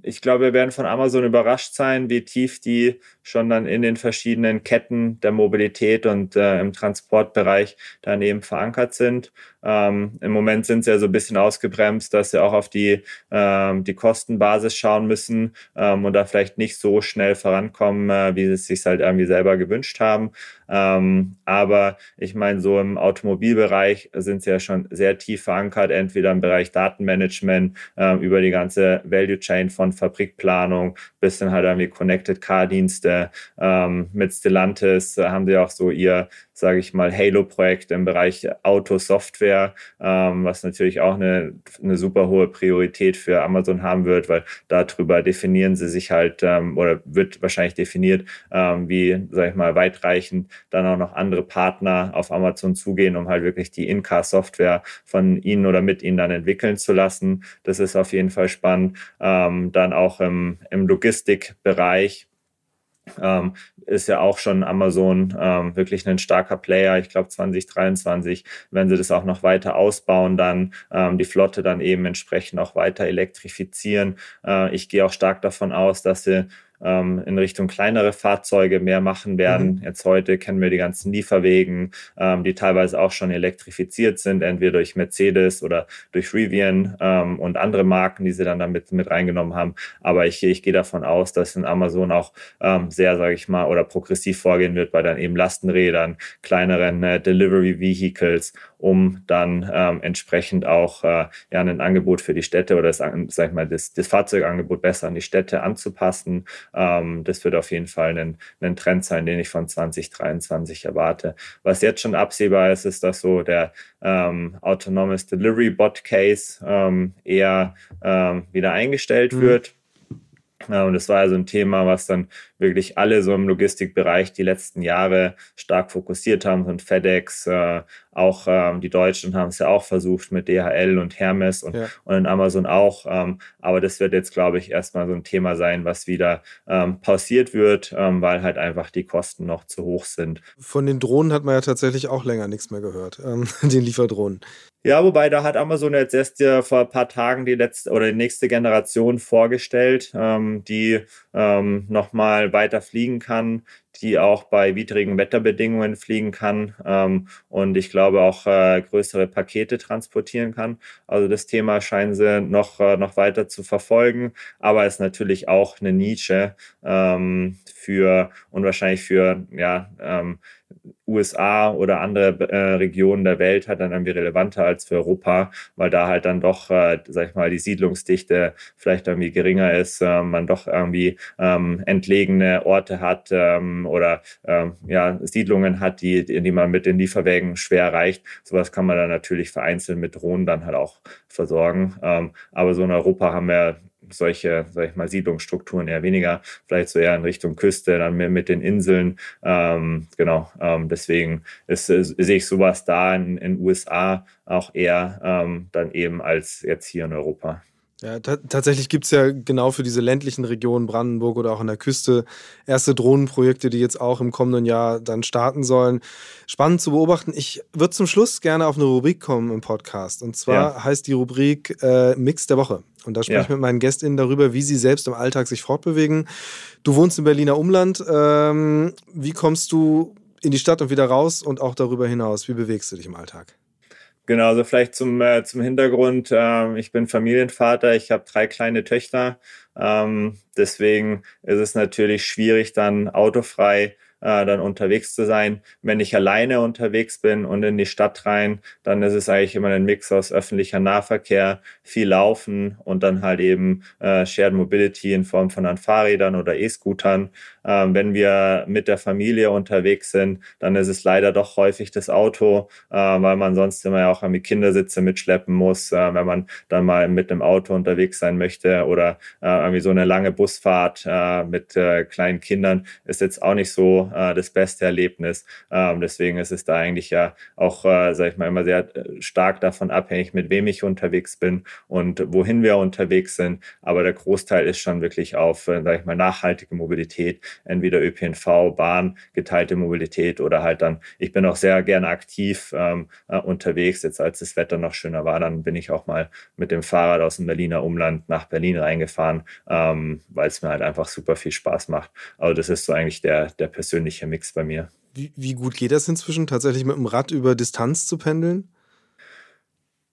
ich glaube, wir werden von Amazon überrascht sein, wie tief die schon dann in den verschiedenen Ketten der Mobilität und äh, im Transportbereich daneben verankert sind. Ähm, Im Moment sind sie ja so ein bisschen ausgebremst, dass sie auch auf die, ähm, die Kostenbasis schauen müssen ähm, und da vielleicht nicht so schnell vorankommen, äh, wie sie es sich halt irgendwie selber gewünscht haben. Ähm, aber ich meine, so im Automobilbereich sind sie ja schon sehr tief verankert, entweder im Bereich Datenmanagement, äh, über die ganze Value Chain von Fabrikplanung bis dann halt irgendwie Connected Car Dienste. Ähm, mit Stellantis äh, haben sie auch so ihr sage ich mal, Halo-Projekt im Bereich Autosoftware, ähm, was natürlich auch eine, eine super hohe Priorität für Amazon haben wird, weil darüber definieren sie sich halt ähm, oder wird wahrscheinlich definiert, ähm, wie, sage ich mal, weitreichend dann auch noch andere Partner auf Amazon zugehen, um halt wirklich die In-Car-Software von ihnen oder mit ihnen dann entwickeln zu lassen. Das ist auf jeden Fall spannend. Ähm, dann auch im, im Logistikbereich ähm, ist ja auch schon Amazon ähm, wirklich ein starker Player. Ich glaube 2023, wenn sie das auch noch weiter ausbauen, dann ähm, die Flotte dann eben entsprechend auch weiter elektrifizieren. Äh, ich gehe auch stark davon aus, dass sie ähm, in Richtung kleinere Fahrzeuge mehr machen werden. Mhm. Jetzt heute kennen wir die ganzen Lieferwegen, ähm, die teilweise auch schon elektrifiziert sind, entweder durch Mercedes oder durch Rivian ähm, und andere Marken, die sie dann damit mit reingenommen haben. Aber ich, ich gehe davon aus, dass in Amazon auch ähm, sehr, sage ich mal, oder progressiv vorgehen wird bei dann eben Lastenrädern, kleineren äh, Delivery Vehicles um dann ähm, entsprechend auch äh, ja, ein Angebot für die Städte oder das, sag ich mal, das, das Fahrzeugangebot besser an die Städte anzupassen. Ähm, das wird auf jeden Fall ein, ein Trend sein, den ich von 2023 erwarte. Was jetzt schon absehbar ist, ist, dass so der ähm, Autonomous Delivery Bot Case ähm, eher ähm, wieder eingestellt mhm. wird. Und das war ja so ein Thema, was dann wirklich alle so im Logistikbereich die letzten Jahre stark fokussiert haben. Und FedEx, äh, auch ähm, die Deutschen haben es ja auch versucht mit DHL und Hermes und, ja. und in Amazon auch. Ähm, aber das wird jetzt, glaube ich, erstmal so ein Thema sein, was wieder ähm, pausiert wird, weil halt einfach die Kosten noch zu hoch sind. Von den Drohnen hat man ja tatsächlich auch länger nichts mehr gehört, den Lieferdrohnen. Ja, wobei da hat Amazon jetzt erst ja vor ein paar Tagen die letzte oder die nächste Generation vorgestellt, ähm, die ähm, nochmal weiter fliegen kann, die auch bei widrigen Wetterbedingungen fliegen kann ähm, und ich glaube auch äh, größere Pakete transportieren kann. Also das Thema scheinen sie noch, äh, noch weiter zu verfolgen, aber ist natürlich auch eine Nische ähm, für und wahrscheinlich für ja, ähm, USA oder andere äh, Regionen der Welt halt dann irgendwie relevanter als für Europa, weil da halt dann doch, äh, sag ich mal, die Siedlungsdichte vielleicht irgendwie geringer ist, äh, man doch irgendwie ähm, entlegene Orte hat ähm, oder ähm, ja, Siedlungen hat, die, die man mit den Lieferwägen schwer erreicht. Sowas kann man dann natürlich vereinzelt mit Drohnen dann halt auch versorgen. Ähm, aber so in Europa haben wir solche, sag ich mal, Siedlungsstrukturen eher weniger, vielleicht so eher in Richtung Küste, dann mehr mit den Inseln. Ähm, genau, ähm, deswegen ist, ist, sehe ich sowas da in den USA auch eher ähm, dann eben als jetzt hier in Europa. Ja, tatsächlich gibt es ja genau für diese ländlichen Regionen, Brandenburg oder auch an der Küste, erste Drohnenprojekte, die jetzt auch im kommenden Jahr dann starten sollen. Spannend zu beobachten. Ich würde zum Schluss gerne auf eine Rubrik kommen im Podcast. Und zwar ja. heißt die Rubrik äh, Mix der Woche. Und da spreche ja. ich mit meinen GästInnen darüber, wie sie selbst im Alltag sich fortbewegen. Du wohnst im Berliner Umland. Ähm, wie kommst du in die Stadt und wieder raus und auch darüber hinaus? Wie bewegst du dich im Alltag? Genau, also vielleicht zum, äh, zum Hintergrund. Ähm, ich bin Familienvater, ich habe drei kleine Töchter. Ähm, deswegen ist es natürlich schwierig, dann autofrei äh, dann unterwegs zu sein. Wenn ich alleine unterwegs bin und in die Stadt rein, dann ist es eigentlich immer ein Mix aus öffentlicher Nahverkehr, viel Laufen und dann halt eben äh, Shared Mobility in Form von Fahrrädern oder E-Scootern. Ähm, wenn wir mit der Familie unterwegs sind, dann ist es leider doch häufig das Auto, äh, weil man sonst immer ja auch irgendwie Kindersitze mitschleppen muss, äh, wenn man dann mal mit einem Auto unterwegs sein möchte oder äh, irgendwie so eine lange Busfahrt äh, mit äh, kleinen Kindern ist jetzt auch nicht so äh, das beste Erlebnis. Ähm, deswegen ist es da eigentlich ja auch, äh, sage ich mal, immer sehr äh, stark davon abhängig, mit wem ich unterwegs bin und wohin wir unterwegs sind. Aber der Großteil ist schon wirklich auf, äh, sage ich mal, nachhaltige Mobilität, entweder ÖPNV, Bahn, geteilte Mobilität oder halt dann, ich bin auch sehr gerne aktiv ähm, äh, unterwegs. Jetzt als das Wetter noch schöner war, dann bin ich auch mal mit dem Fahrrad aus dem Berliner Umland nach Berlin reingefahren, ähm, weil es mir halt einfach super viel Spaß macht. Also das ist so eigentlich der, der persönliche persönlicher Mix bei mir. Wie, wie gut geht das inzwischen, tatsächlich mit dem Rad über Distanz zu pendeln?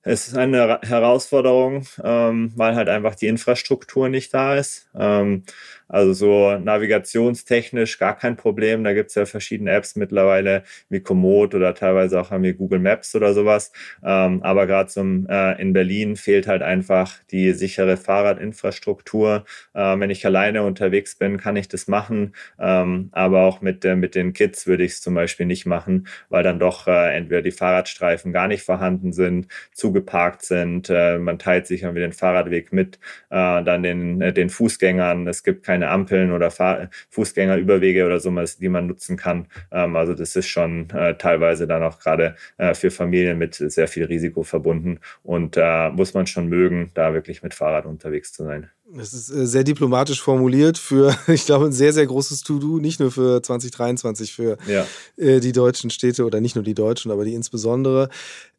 Es ist eine Herausforderung, ähm, weil halt einfach die Infrastruktur nicht da ist. Ähm, also so navigationstechnisch gar kein Problem. Da gibt's ja verschiedene Apps mittlerweile wie Komoot oder teilweise auch haben wir Google Maps oder sowas. Ähm, aber gerade äh, in Berlin fehlt halt einfach die sichere Fahrradinfrastruktur. Äh, wenn ich alleine unterwegs bin, kann ich das machen. Ähm, aber auch mit, äh, mit den Kids würde ich es zum Beispiel nicht machen, weil dann doch äh, entweder die Fahrradstreifen gar nicht vorhanden sind, zugeparkt sind. Äh, man teilt sich irgendwie den Fahrradweg mit, äh, dann den, äh, den Fußgängern. Es gibt keine keine Ampeln oder Fahr Fußgängerüberwege oder so, die man nutzen kann. Ähm, also das ist schon äh, teilweise dann auch gerade äh, für Familien mit sehr viel Risiko verbunden und da äh, muss man schon mögen, da wirklich mit Fahrrad unterwegs zu sein. Das ist äh, sehr diplomatisch formuliert für, ich glaube, ein sehr, sehr großes To-Do, nicht nur für 2023, für ja. Äh, die deutschen Städte oder nicht nur die deutschen, aber die insbesondere.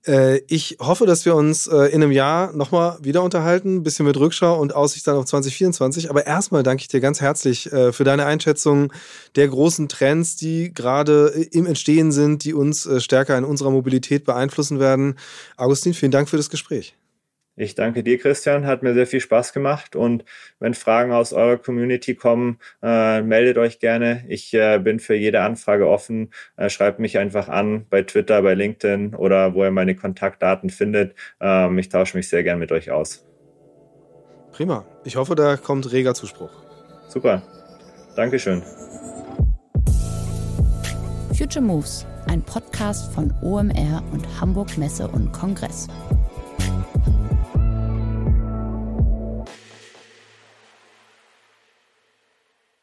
Äh, ich hoffe, dass wir uns in einem Jahr nochmal wieder unterhalten, ein bisschen mit Rückschau und Aussicht dann auf 2024. Aber erstmal danke ich dir ganz herzlich für deine Einschätzung der großen Trends, die gerade im Entstehen sind, die uns stärker in unserer Mobilität beeinflussen werden. Augustin, vielen Dank für das Gespräch. Ich danke dir, Christian. Hat mir sehr viel Spaß gemacht. Und wenn Fragen aus eurer Community kommen, äh, meldet euch gerne. Ich äh, bin für jede Anfrage offen. Äh, schreibt mich einfach an bei Twitter, bei LinkedIn oder wo ihr meine Kontaktdaten findet. Ähm, ich tausche mich sehr gern mit euch aus. Prima. Ich hoffe, da kommt reger Zuspruch. Super. Dankeschön. Future Moves, ein Podcast von OMR und Hamburg Messe und Kongress.